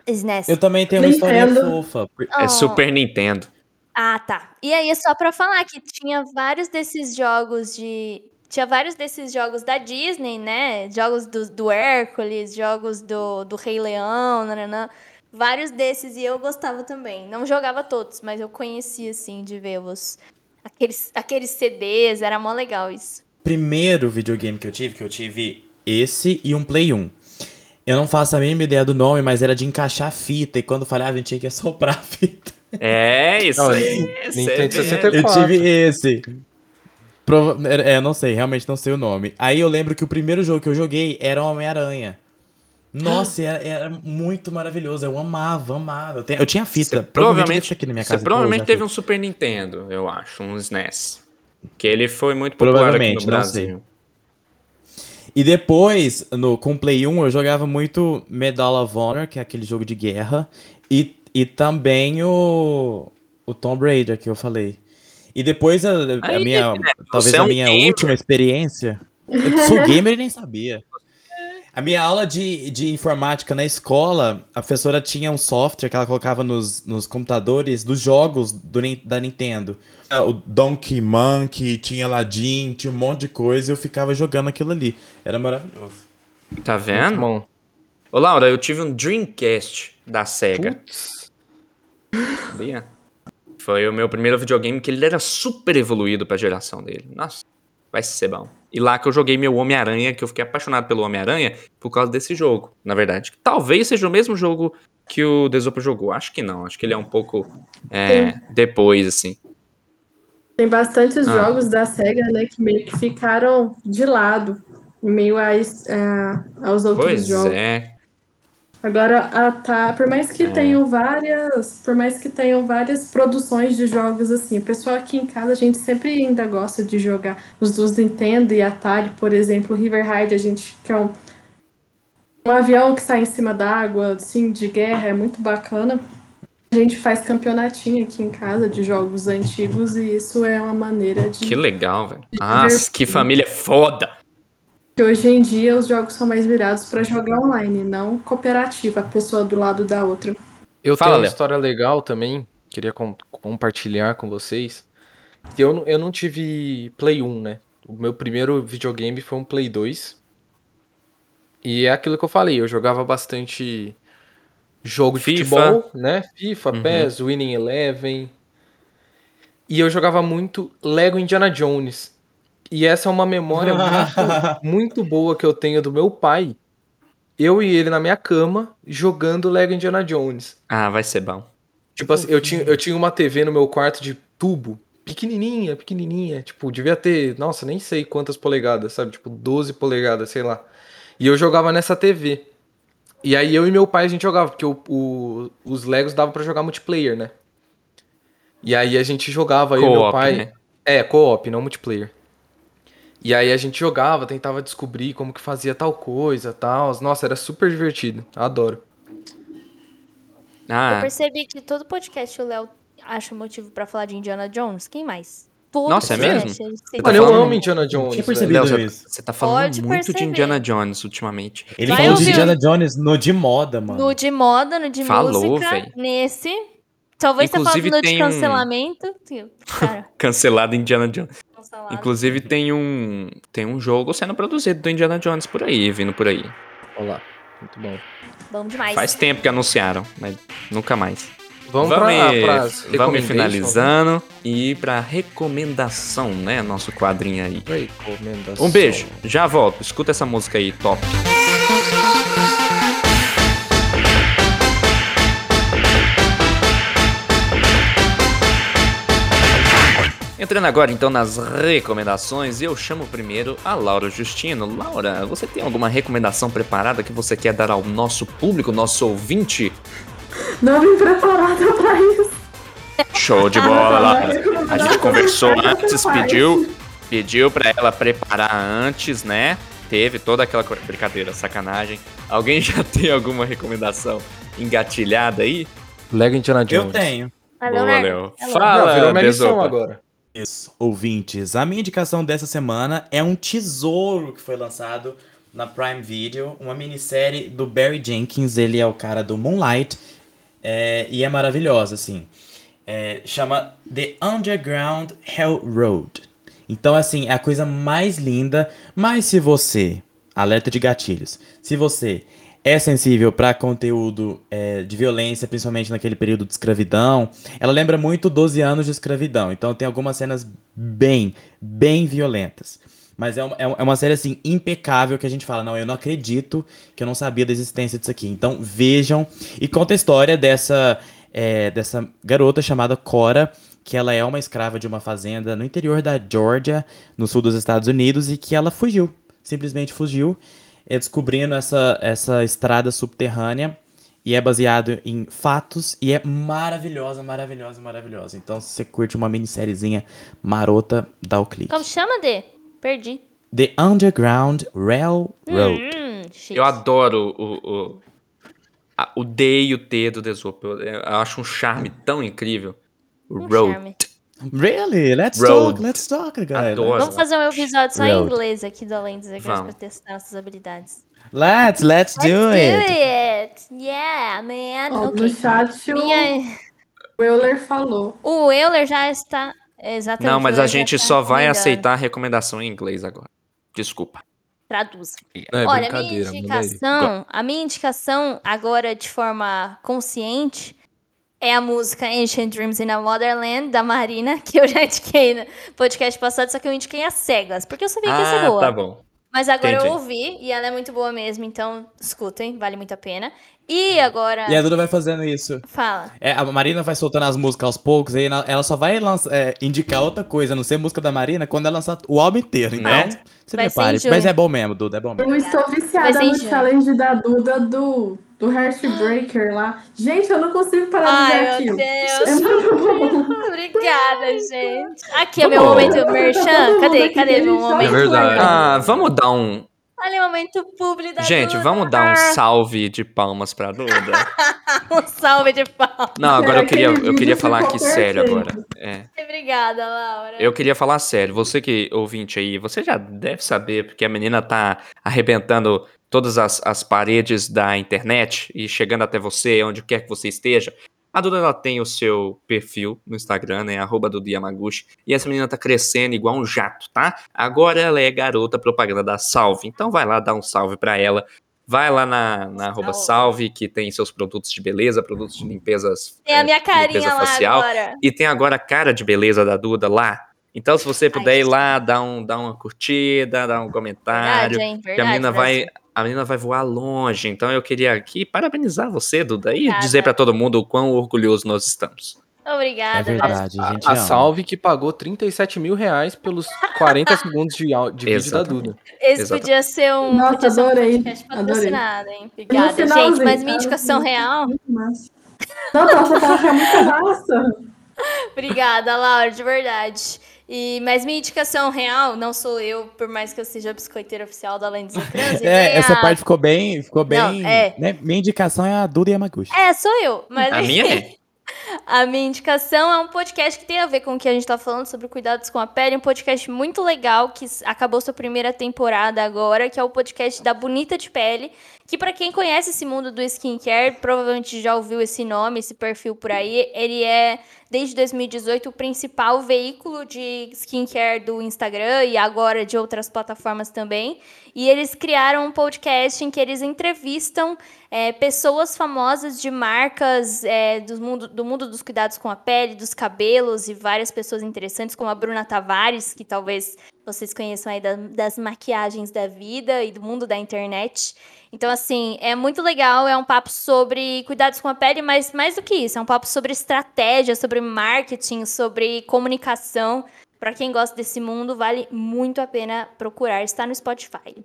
SNES. Eu também tenho uma Nintendo. história fofa. por- É Oh. Super Nintendo. Ah, tá. E aí, é só pra falar que tinha vários desses jogos de. Tinha vários desses jogos da Disney, né? Jogos do, do Hércules, jogos do, do Rei Leão, nananã. Vários desses, e eu gostava também. Não jogava todos, mas eu conhecia, assim, de ver os. Aqueles, aqueles CDs, era mó legal isso. primeiro videogame que eu tive, que eu tive esse e um Play 1. Eu não faço a mínima ideia do nome, mas era de encaixar fita, e quando falhava a gente tinha que assoprar a fita. É, isso Não, aí. Nintendo CD. 64. Eu tive esse. Prova- É, não sei, realmente não sei o nome. Aí eu lembro que o primeiro jogo que eu joguei era o Homem-Aranha. Nossa, era, era muito maravilhoso. Eu amava, amava. Eu, eu tinha fita. Você provavelmente aqui na minha você casa. até provavelmente teve um. Super Nintendo, eu acho, um SNES. Que ele foi muito popular aqui no. Brasil. E depois, no, com o Play 1, eu jogava muito Medal of Honor, que é aquele jogo de guerra. E, e também o, o Tomb Raider, que eu falei. E depois a, a Aí, minha. né, Talvez você é a um minha gamer. última experiência. Eu sou gamer e nem sabia. A minha aula de, de informática na escola, a professora tinha um software que ela colocava nos, nos computadores dos jogos do, da Nintendo. Ah, O Donkey Monkey, tinha Aladdin, tinha um monte de coisa e eu ficava jogando aquilo ali. Era maravilhoso. Tá Muito vendo? bom. Ô, Laura, eu tive um Dreamcast da SEGA. Putz. Sabia? Foi o meu primeiro videogame que ele era super evoluído pra geração dele. Nossa, vai ser bom. E lá que eu joguei meu Homem-Aranha, que eu fiquei apaixonado pelo Homem-Aranha por causa desse jogo, na verdade. Talvez seja o mesmo jogo que o Desopa jogou. Acho que não. Acho que ele é um pouco é, depois, assim. Tem bastantes Ah. jogos da SEGA, né, que meio que ficaram de lado, meio a, a- aos outros Pois jogos. é. Agora, a, tá, por mais que É. tenham várias, por mais que tenham várias produções de jogos assim, o pessoal aqui em casa a gente sempre ainda gosta de jogar os dos Nintendo e Atari, por exemplo, River Ride, a gente que é um, um avião que sai em cima da água, assim, de guerra, é muito bacana. A gente faz campeonatinho aqui em casa de jogos antigos e isso é uma maneira de. Que legal, velho. Nossa, que família foda. Que hoje em dia os jogos são mais virados pra jogar online, não cooperativa, a pessoa do lado da outra. Eu Fala, tenho uma Léo. história legal também, queria com- compartilhar com vocês. Que eu, não- eu não tive Play 1, né? O meu primeiro videogame foi um Play 2. E é aquilo que eu falei, eu jogava bastante jogo de FIFA. futebol, né? FIFA, Uhum. PES, Winning Eleven. E eu jogava muito Lego Indiana Jones. E essa é uma memória muito, muito boa que eu tenho do meu pai. Eu e ele na minha cama jogando Lego Indiana Jones. Ah, vai ser bom. Tipo assim, eu tinha, eu tinha uma TV no meu quarto de tubo, pequenininha, pequenininha, tipo, devia ter, nossa, nem sei quantas polegadas, sabe? Tipo, 12 polegadas, sei lá. E eu jogava nessa TV. E aí eu e meu pai a gente jogava, porque o, o- os Legos dava pra jogar multiplayer, né? E aí a gente jogava, eu e meu Co-op, pai. né? É, co-op, não multiplayer. E aí a gente jogava, tentava descobrir como que fazia tal coisa, tal. Nossa, era super divertido. Adoro. Eu Ah, percebi que todo podcast o Léo acha motivo pra falar de Indiana Jones. Quem mais? Todo Nossa, é mesmo? Mano, eu amo Indiana Jones. Tinha percebido Léo, você, isso. você tá falando Pode muito de perceber. Indiana Jones ultimamente. Ele Vai falou de. Indiana Jones no de moda, mano. No de moda, no de Falou, música, nesse. Talvez você Inclusive, falando de um- cancelamento. Sim, Cara, Cancelado Indiana Jones. Cancelado. Inclusive tem um tem um jogo sendo produzido do Indiana Jones por aí, vindo por aí. Olha lá. Muito bom. Bom demais. Faz tempo que anunciaram, mas nunca mais. Vamos, vamos pra, ir- pras vamos ir recommendations? finalizando e ir pra recomendação, né? Nosso quadrinho aí. Recomendação. Um beijo, já volto. Escuta essa música aí, top. Entrando agora então nas recomendações, eu chamo primeiro a Laura Justino. Laura, você tem alguma recomendação preparada que você quer dar ao nosso público, nosso ouvinte? Não vim preparada pra isso. Show de bola, Laura. A gente conversou antes, pediu, pediu pra ela preparar antes, né? Teve toda aquela brincadeira, sacanagem. Alguém já tem alguma recomendação engatilhada aí? Lego Indiana Jones. Eu tenho. Vai, Boa. Fala, Não, virou minha agora. Ouvintes. A minha indicação dessa semana é um tesouro que foi lançado na Prime Video, uma minissérie do Barry Jenkins. Ele é o cara do Moonlight é, e é maravilhosa, assim. É, chama The Underground Railroad. Então, assim, é a coisa mais linda. Mas se você, alerta de gatilhos, se você é sensível para conteúdo é, de violência, principalmente naquele período de escravidão, ela lembra muito 12 anos de escravidão. Então tem algumas cenas bem, bem violentas. Mas é uma, é uma- é uma série, assim, impecável que a gente fala, não, eu não acredito que eu não sabia da existência disso aqui. Então vejam e conta a história dessa, é, dessa garota chamada Cora, que ela é uma escrava de uma fazenda no interior da Georgia, no sul dos Estados Unidos, e que ela fugiu, simplesmente fugiu, é, descobrindo essa, essa estrada subterrânea, e é baseado em fatos, e é maravilhosa, maravilhosa, maravilhosa. Então, se você curte uma minissériezinha marota, dá o clique. Como chama, Dê? Perdi. The Underground Railroad. Hum. Eu adoro o, o, a- o D e o T do Desopo. Eu, eu acho um charme tão incrível. O Um Road. charme. Really? Let's Road. talk, let's talk, guys. Adoro. Vamos fazer um episódio só em Road. inglês aqui do Além dos Ecrãs pra testar nossas habilidades. Let's, let's do Let's it. do it! Yeah, man! Ó, Ok. No chat o Minha... Euler falou. O Euler já está... Exatamente. Não, mas o a gente só vai aceitar a recomendação em inglês agora. Desculpa. Traduz. É Olha, a minha indicação, a minha indicação agora de forma consciente é a música Ancient Dreams in a Motherland da Marina, que eu já indiquei no podcast passado, só que eu indiquei as cegas, porque eu sabia que ia ser Ah, boa. tá bom. Mas agora Entendi. eu ouvi e ela é muito boa mesmo, então escutem, vale muito a pena. E agora, E a Duda vai fazendo isso. fala. É, a Marina vai soltando as músicas aos poucos, aí ela só vai lança- é, indicar outra coisa, a não ser música da Marina, quando ela lançar o álbum inteiro. Então, Né? se Vai ser prepare. Mas é bom mesmo, Duda, é bom mesmo. Eu estou viciada no challenge da Duda do, do Heartbreaker lá. Gente, eu não consigo parar de ver Ai, aquilo. meu É Deus. muito bom. Obrigada, gente. Aqui é o meu momento merchan. Cadê? Cadê meu momento? É verdade. Ah, vamos dar um. Olha o momento publi da Gente, Duda. vamos dar um salve de palmas pra Duda. um salve de palmas. Não, agora eu queria, eu queria falar aqui sério agora. É. Obrigada, Laura. Eu queria falar sério. Você que ouvinte aí, você já deve saber, porque a menina tá arrebentando todas as, as paredes da internet e chegando até você, onde quer que você esteja. A Duda ela tem o seu perfil no Instagram, né? Arroba Duda Yamaguchi. E essa menina tá crescendo igual um jato, tá? Agora ela é garota propaganda da Salve. Então vai lá dar um salve pra ela. Vai lá na, na arroba Salve. Que tem seus produtos de beleza, produtos de limpezas. Tem a é, minha carinha limpeza lá facial. agora. E tem agora a cara de beleza da Duda lá. Então, se você puder ir lá, dar, um, dar uma curtida, dar um comentário. Verdade, hein? que a Verdade. menina vai. A menina vai voar longe. Então eu queria aqui parabenizar você, Duda, e Obrigada. dizer pra todo mundo o quão orgulhoso nós estamos. Obrigada. É verdade, a gente A ama. Salve que pagou 37 mil reais pelos 40 segundos de, de vídeo da. Duda. Esse Exatamente. podia ser um, Nossa, podia ser um adorei, podcast adorei. patrocinado, hein? No Obrigada, gente. Mas minha tá? indicação real. Muito massa. Não, tá, que é muita raça. Obrigada, Laura, de verdade. E, mas minha indicação real, não sou eu, por mais que eu seja biscoiteira oficial da e É, nem essa a- parte ficou bem. Ficou bem. Não, é. né? Minha indicação é a Duda Yamaguchi. É, sou eu. Mas A minha é. A minha indicação é um podcast que tem a ver com o que a gente tá falando sobre cuidados com a pele, um podcast muito legal que acabou sua primeira temporada agora, que é o podcast da Bonita de Pele, que pra quem conhece esse mundo do skincare, provavelmente já ouviu esse nome, esse perfil por aí. Ele é desde 2018 o principal veículo de skincare do Instagram e agora de outras plataformas também. E eles criaram um podcast em que eles entrevistam é, pessoas famosas de marcas é, do, mundo, do mundo dos cuidados com a pele, dos cabelos e várias pessoas interessantes, como a Bruna Tavares, que talvez vocês conheçam aí da- das maquiagens da vida e do mundo da internet. Então, assim, é muito legal, é um papo sobre cuidados com a pele, mas mais do que isso, é um papo sobre estratégia, sobre marketing, sobre comunicação. Pra quem gosta desse mundo, vale muito a pena procurar. Está no Spotify.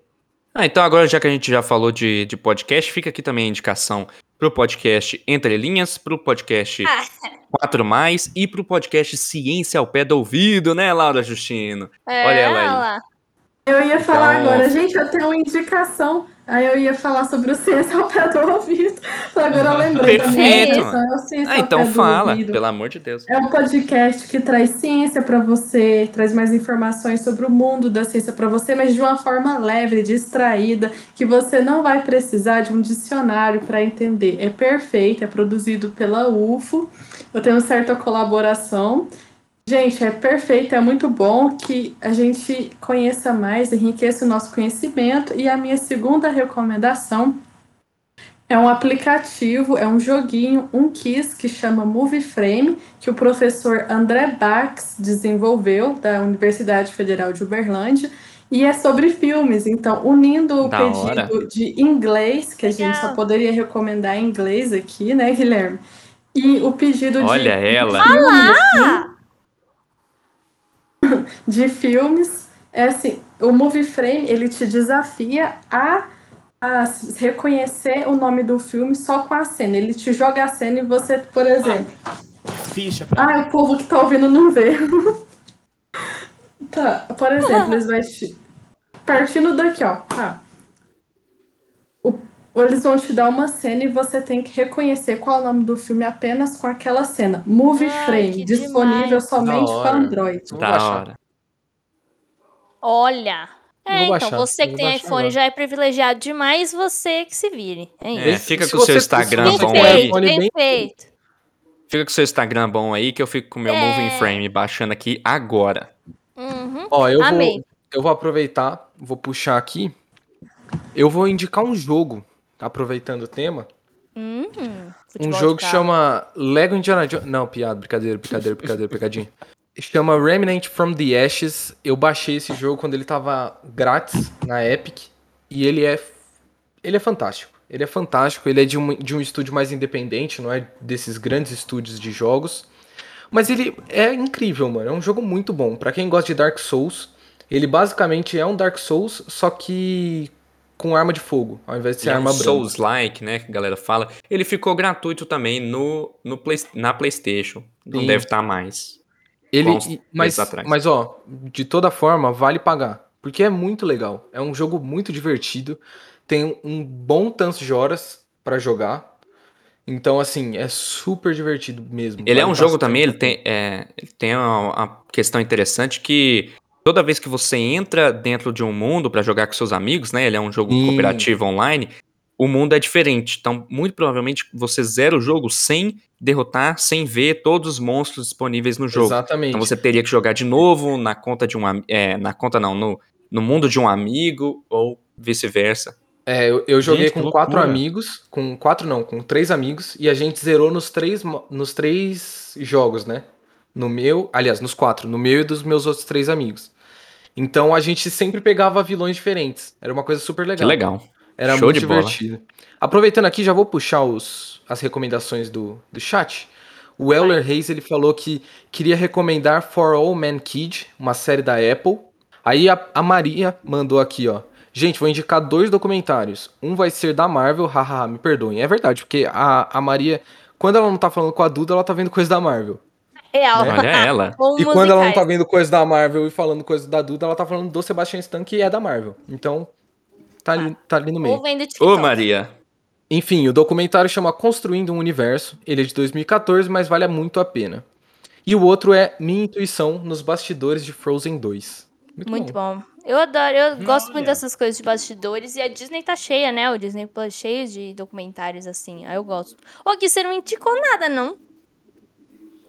Ah, então agora já que a gente já falou de, de podcast, fica aqui também a indicação pro podcast Entre Linhas, pro podcast Ah. 4 Mais e pro podcast Ciência ao Pé do Ouvido, né, Laura Justino? É, Olha ela aí. Eu ia falar Então- agora, gente, eu tenho uma indicação. Aí eu ia falar sobre o ciência ao pé do ouvido. Agora eu lembrei Perfeito, indicação, é o ciência Ah, ao então pé do fala, ouvido. pelo amor de Deus. É um podcast que traz ciência para você, traz mais informações sobre o mundo da ciência para você, mas de uma forma leve, distraída, que você não vai precisar de um dicionário para entender. É perfeito, é produzido pela UFO. Eu tenho certa colaboração. Gente, é perfeito, é muito bom que a gente conheça mais, enriqueça o nosso conhecimento. E a minha segunda recomendação é um aplicativo, é um joguinho, um quiz que chama Movie Frame, que o professor André Bax desenvolveu, da Universidade Federal de Uberlândia, e é sobre filmes. Então, unindo o Da pedido hora. de inglês, que a gente Legal. só poderia recomendar em inglês aqui, né, Guilherme? E o pedido Olha de, ela. de filmes, assim, de filmes, é assim, o Movie Frame, ele te desafia a a reconhecer o nome do filme só com a cena. Ele te joga a cena e você, por exemplo. Ficha pra Ah, o povo que tá ouvindo não vê. tá, por exemplo, eles vão te. Partindo daqui, ó. Tá. Eles vão te dar uma cena e você tem que reconhecer qual é o nome do filme apenas com aquela cena. Movie Ai, Frame, disponível demais. somente para. Android. Da hora. Olha. É, então, baixar, você que tem iPhone agora. já é privilegiado demais, você que se vire. É isso. É, fica Se com o seu Instagram bom aí. iPhone bem bem- feito. Fica com o seu Instagram bom aí, que eu fico com o meu É. Moving Frame baixando aqui agora. Uhum. Ó, eu Amei. vou, eu vou aproveitar, vou puxar aqui. Eu vou indicar um jogo, aproveitando o tema. Hum, Um jogo que chama Lego Indiana Jones. Não, piada, brincadeira, brincadeira, brincadeira, pegadinha. Chama Remnant from the Ashes. Eu baixei esse jogo quando ele tava grátis na Epic. E ele é. Ele é fantástico. Ele é fantástico. Ele é de um, de um estúdio mais independente, não é desses grandes estúdios de jogos. Mas ele é incrível, mano. É um jogo muito bom. Pra quem gosta de Dark Souls, ele basicamente é um Dark Souls, só que com arma de fogo, ao invés de ser é arma um branca. Souls-like, né, que a galera fala. Ele ficou gratuito também no, no Play- na PlayStation. Não Sim. deve estar mais. Ele, e- mas, atrás. mas ó, de toda forma, vale pagar. Porque é muito legal. É um jogo muito divertido. Tem um bom tanto de horas pra jogar. Então, assim, é super divertido mesmo. Ele é um jogo também, ele tem, é, ele tem uma, uma questão interessante que toda vez que você entra dentro de um mundo pra jogar com seus amigos, né? Ele é um jogo Sim. cooperativo online, o mundo é diferente. Então, muito provavelmente você zera o jogo sem derrotar, sem ver todos os monstros disponíveis no jogo. Exatamente. Então você teria que jogar de novo na conta de um é, na conta não, no, no mundo de um amigo ou vice-versa. É, eu, eu joguei Gente, com quatro amigos, com quatro não, com três amigos, e a gente zerou nos três, nos três jogos, né? No meu, aliás, nos quatro, no meu e dos meus outros três amigos. Então a gente sempre pegava vilões diferentes. Era uma coisa super Que legal. legal. Era Show muito divertido. Aproveitando aqui, já vou puxar os, as recomendações do, do chat. O Euler Reis ele falou que queria recomendar For All Mankind, uma série da Apple. Aí a, a Maria mandou aqui, ó. Gente, vou indicar dois documentários. Um vai ser da Marvel, hahaha, me perdoem. É verdade, porque a, a Maria, quando ela não tá falando com a Duda, ela tá vendo coisa da Marvel. Real. Olha ela. E quando ela não tá vendo coisa da Marvel e falando coisa da Duda, ela tá falando do Sebastian Stan, que é da Marvel. Então, tá ali, tá ali no meio. Ou vendo Ô. Maria. Enfim, o documentário chama Construindo um Universo. Ele é de 2014, mas vale muito a pena. E o outro é Minha Intuição nos Bastidores de Frozen 2. Muito, Muito bom. bom. Eu adoro, eu gosto muito Olha. dessas coisas de bastidores e a Disney tá cheia, né? O Disney Plus cheio de documentários assim. Aí eu gosto. Ô, Gui, você não indicou nada, não?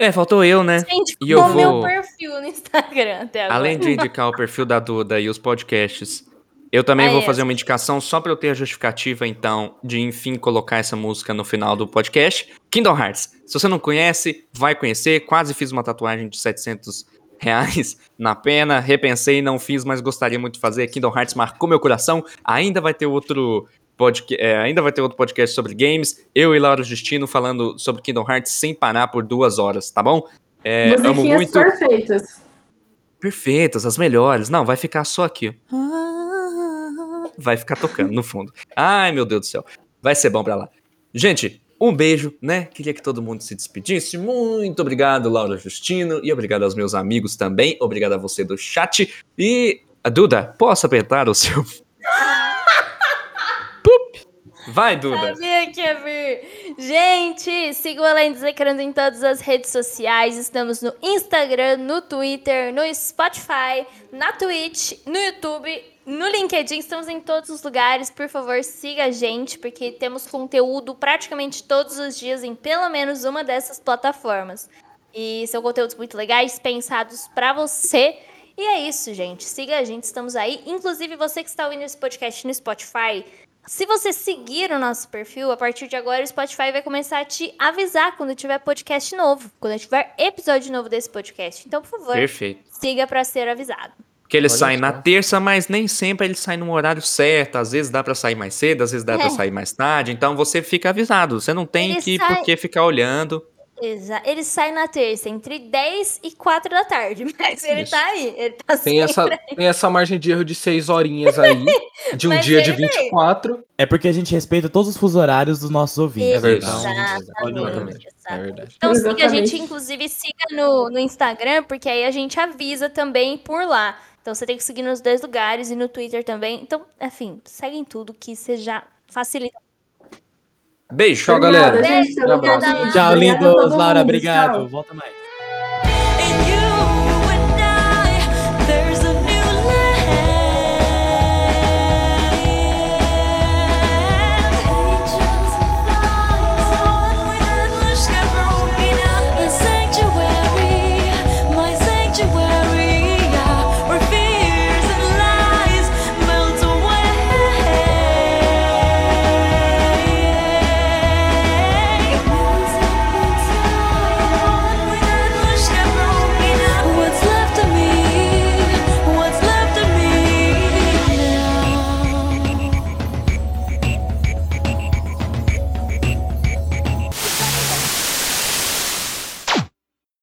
É, faltou eu, né? Indicou E eu o meu vou- perfil no Instagram até agora. Além de indicar o perfil da Duda e os podcasts, eu também Ah, vou é. fazer uma indicação só pra eu ter a justificativa, então, de enfim colocar essa música no final do podcast. Kingdom Hearts. Se você não conhece, vai conhecer. Quase fiz uma tatuagem de 700 reais na pena. Repensei, não fiz, mas gostaria muito de fazer. Kingdom Hearts marcou meu coração. Ainda vai ter outro podcast, ainda vai ter outro podcast sobre games. Eu e Laura Justino falando sobre Kingdom Hearts sem parar por duas horas, tá bom? É, amo muito. perfeitas. Perfeitas, as melhores. Não, vai ficar só aqui. Vai ficar tocando no fundo. Ai, meu Deus do céu. Vai ser bom pra lá. Gente, um beijo, né? Queria que todo mundo se despedisse. Muito obrigado, Laura Justino. E obrigado aos meus amigos também. Obrigado a você do chat. E, a Duda, posso apertar o seu. Vai, Duda. Sabia que ia vir. Gente, sigam Além dos Ecrãs em todas as redes sociais. Estamos no Instagram, no Twitter, no Spotify, na Twitch, no YouTube, no LinkedIn. Estamos em todos os lugares. Por favor, siga a gente, porque temos conteúdo praticamente todos os dias em pelo menos uma dessas plataformas. E são conteúdos muito legais, pensados pra você. E é isso, gente. Siga a gente, estamos aí. Inclusive, você que está ouvindo esse podcast no Spotify, se você seguir o nosso perfil, a partir de agora o Spotify vai começar a te avisar quando tiver podcast novo, quando tiver episódio novo desse podcast. Então, por favor, Perfeito. siga pra ser avisado. Porque ele Olha sai na terça, mas nem sempre ele sai no horário certo. Às vezes dá pra sair mais cedo, às vezes dá pra É. sair mais tarde. Então você fica avisado. Você não tem Ele que sai- por que ficar olhando. Exa ele sai na terça, entre 10 e 4 da tarde. Mas ele Isso. tá aí. Ele tá Tem essa, tem essa margem de erro de 6 horinhas aí, de um Mas dia de ele veio. 24. É porque a gente respeita todos os fuso horários dos nossos ouvintes. É verdade. Exatamente. Exatamente. É exatamente. verdade. Então siga a Exatamente. gente, inclusive siga no, no Instagram, porque aí a gente avisa também por lá. Então você tem que seguir nos dois lugares e no Twitter também. Então, enfim, seguem tudo que seja facilita. Beijo. Tchau, galera. Obrigada. Tchau, Obrigada a lindos. mundo. obrigado. Tchau. Volta mais.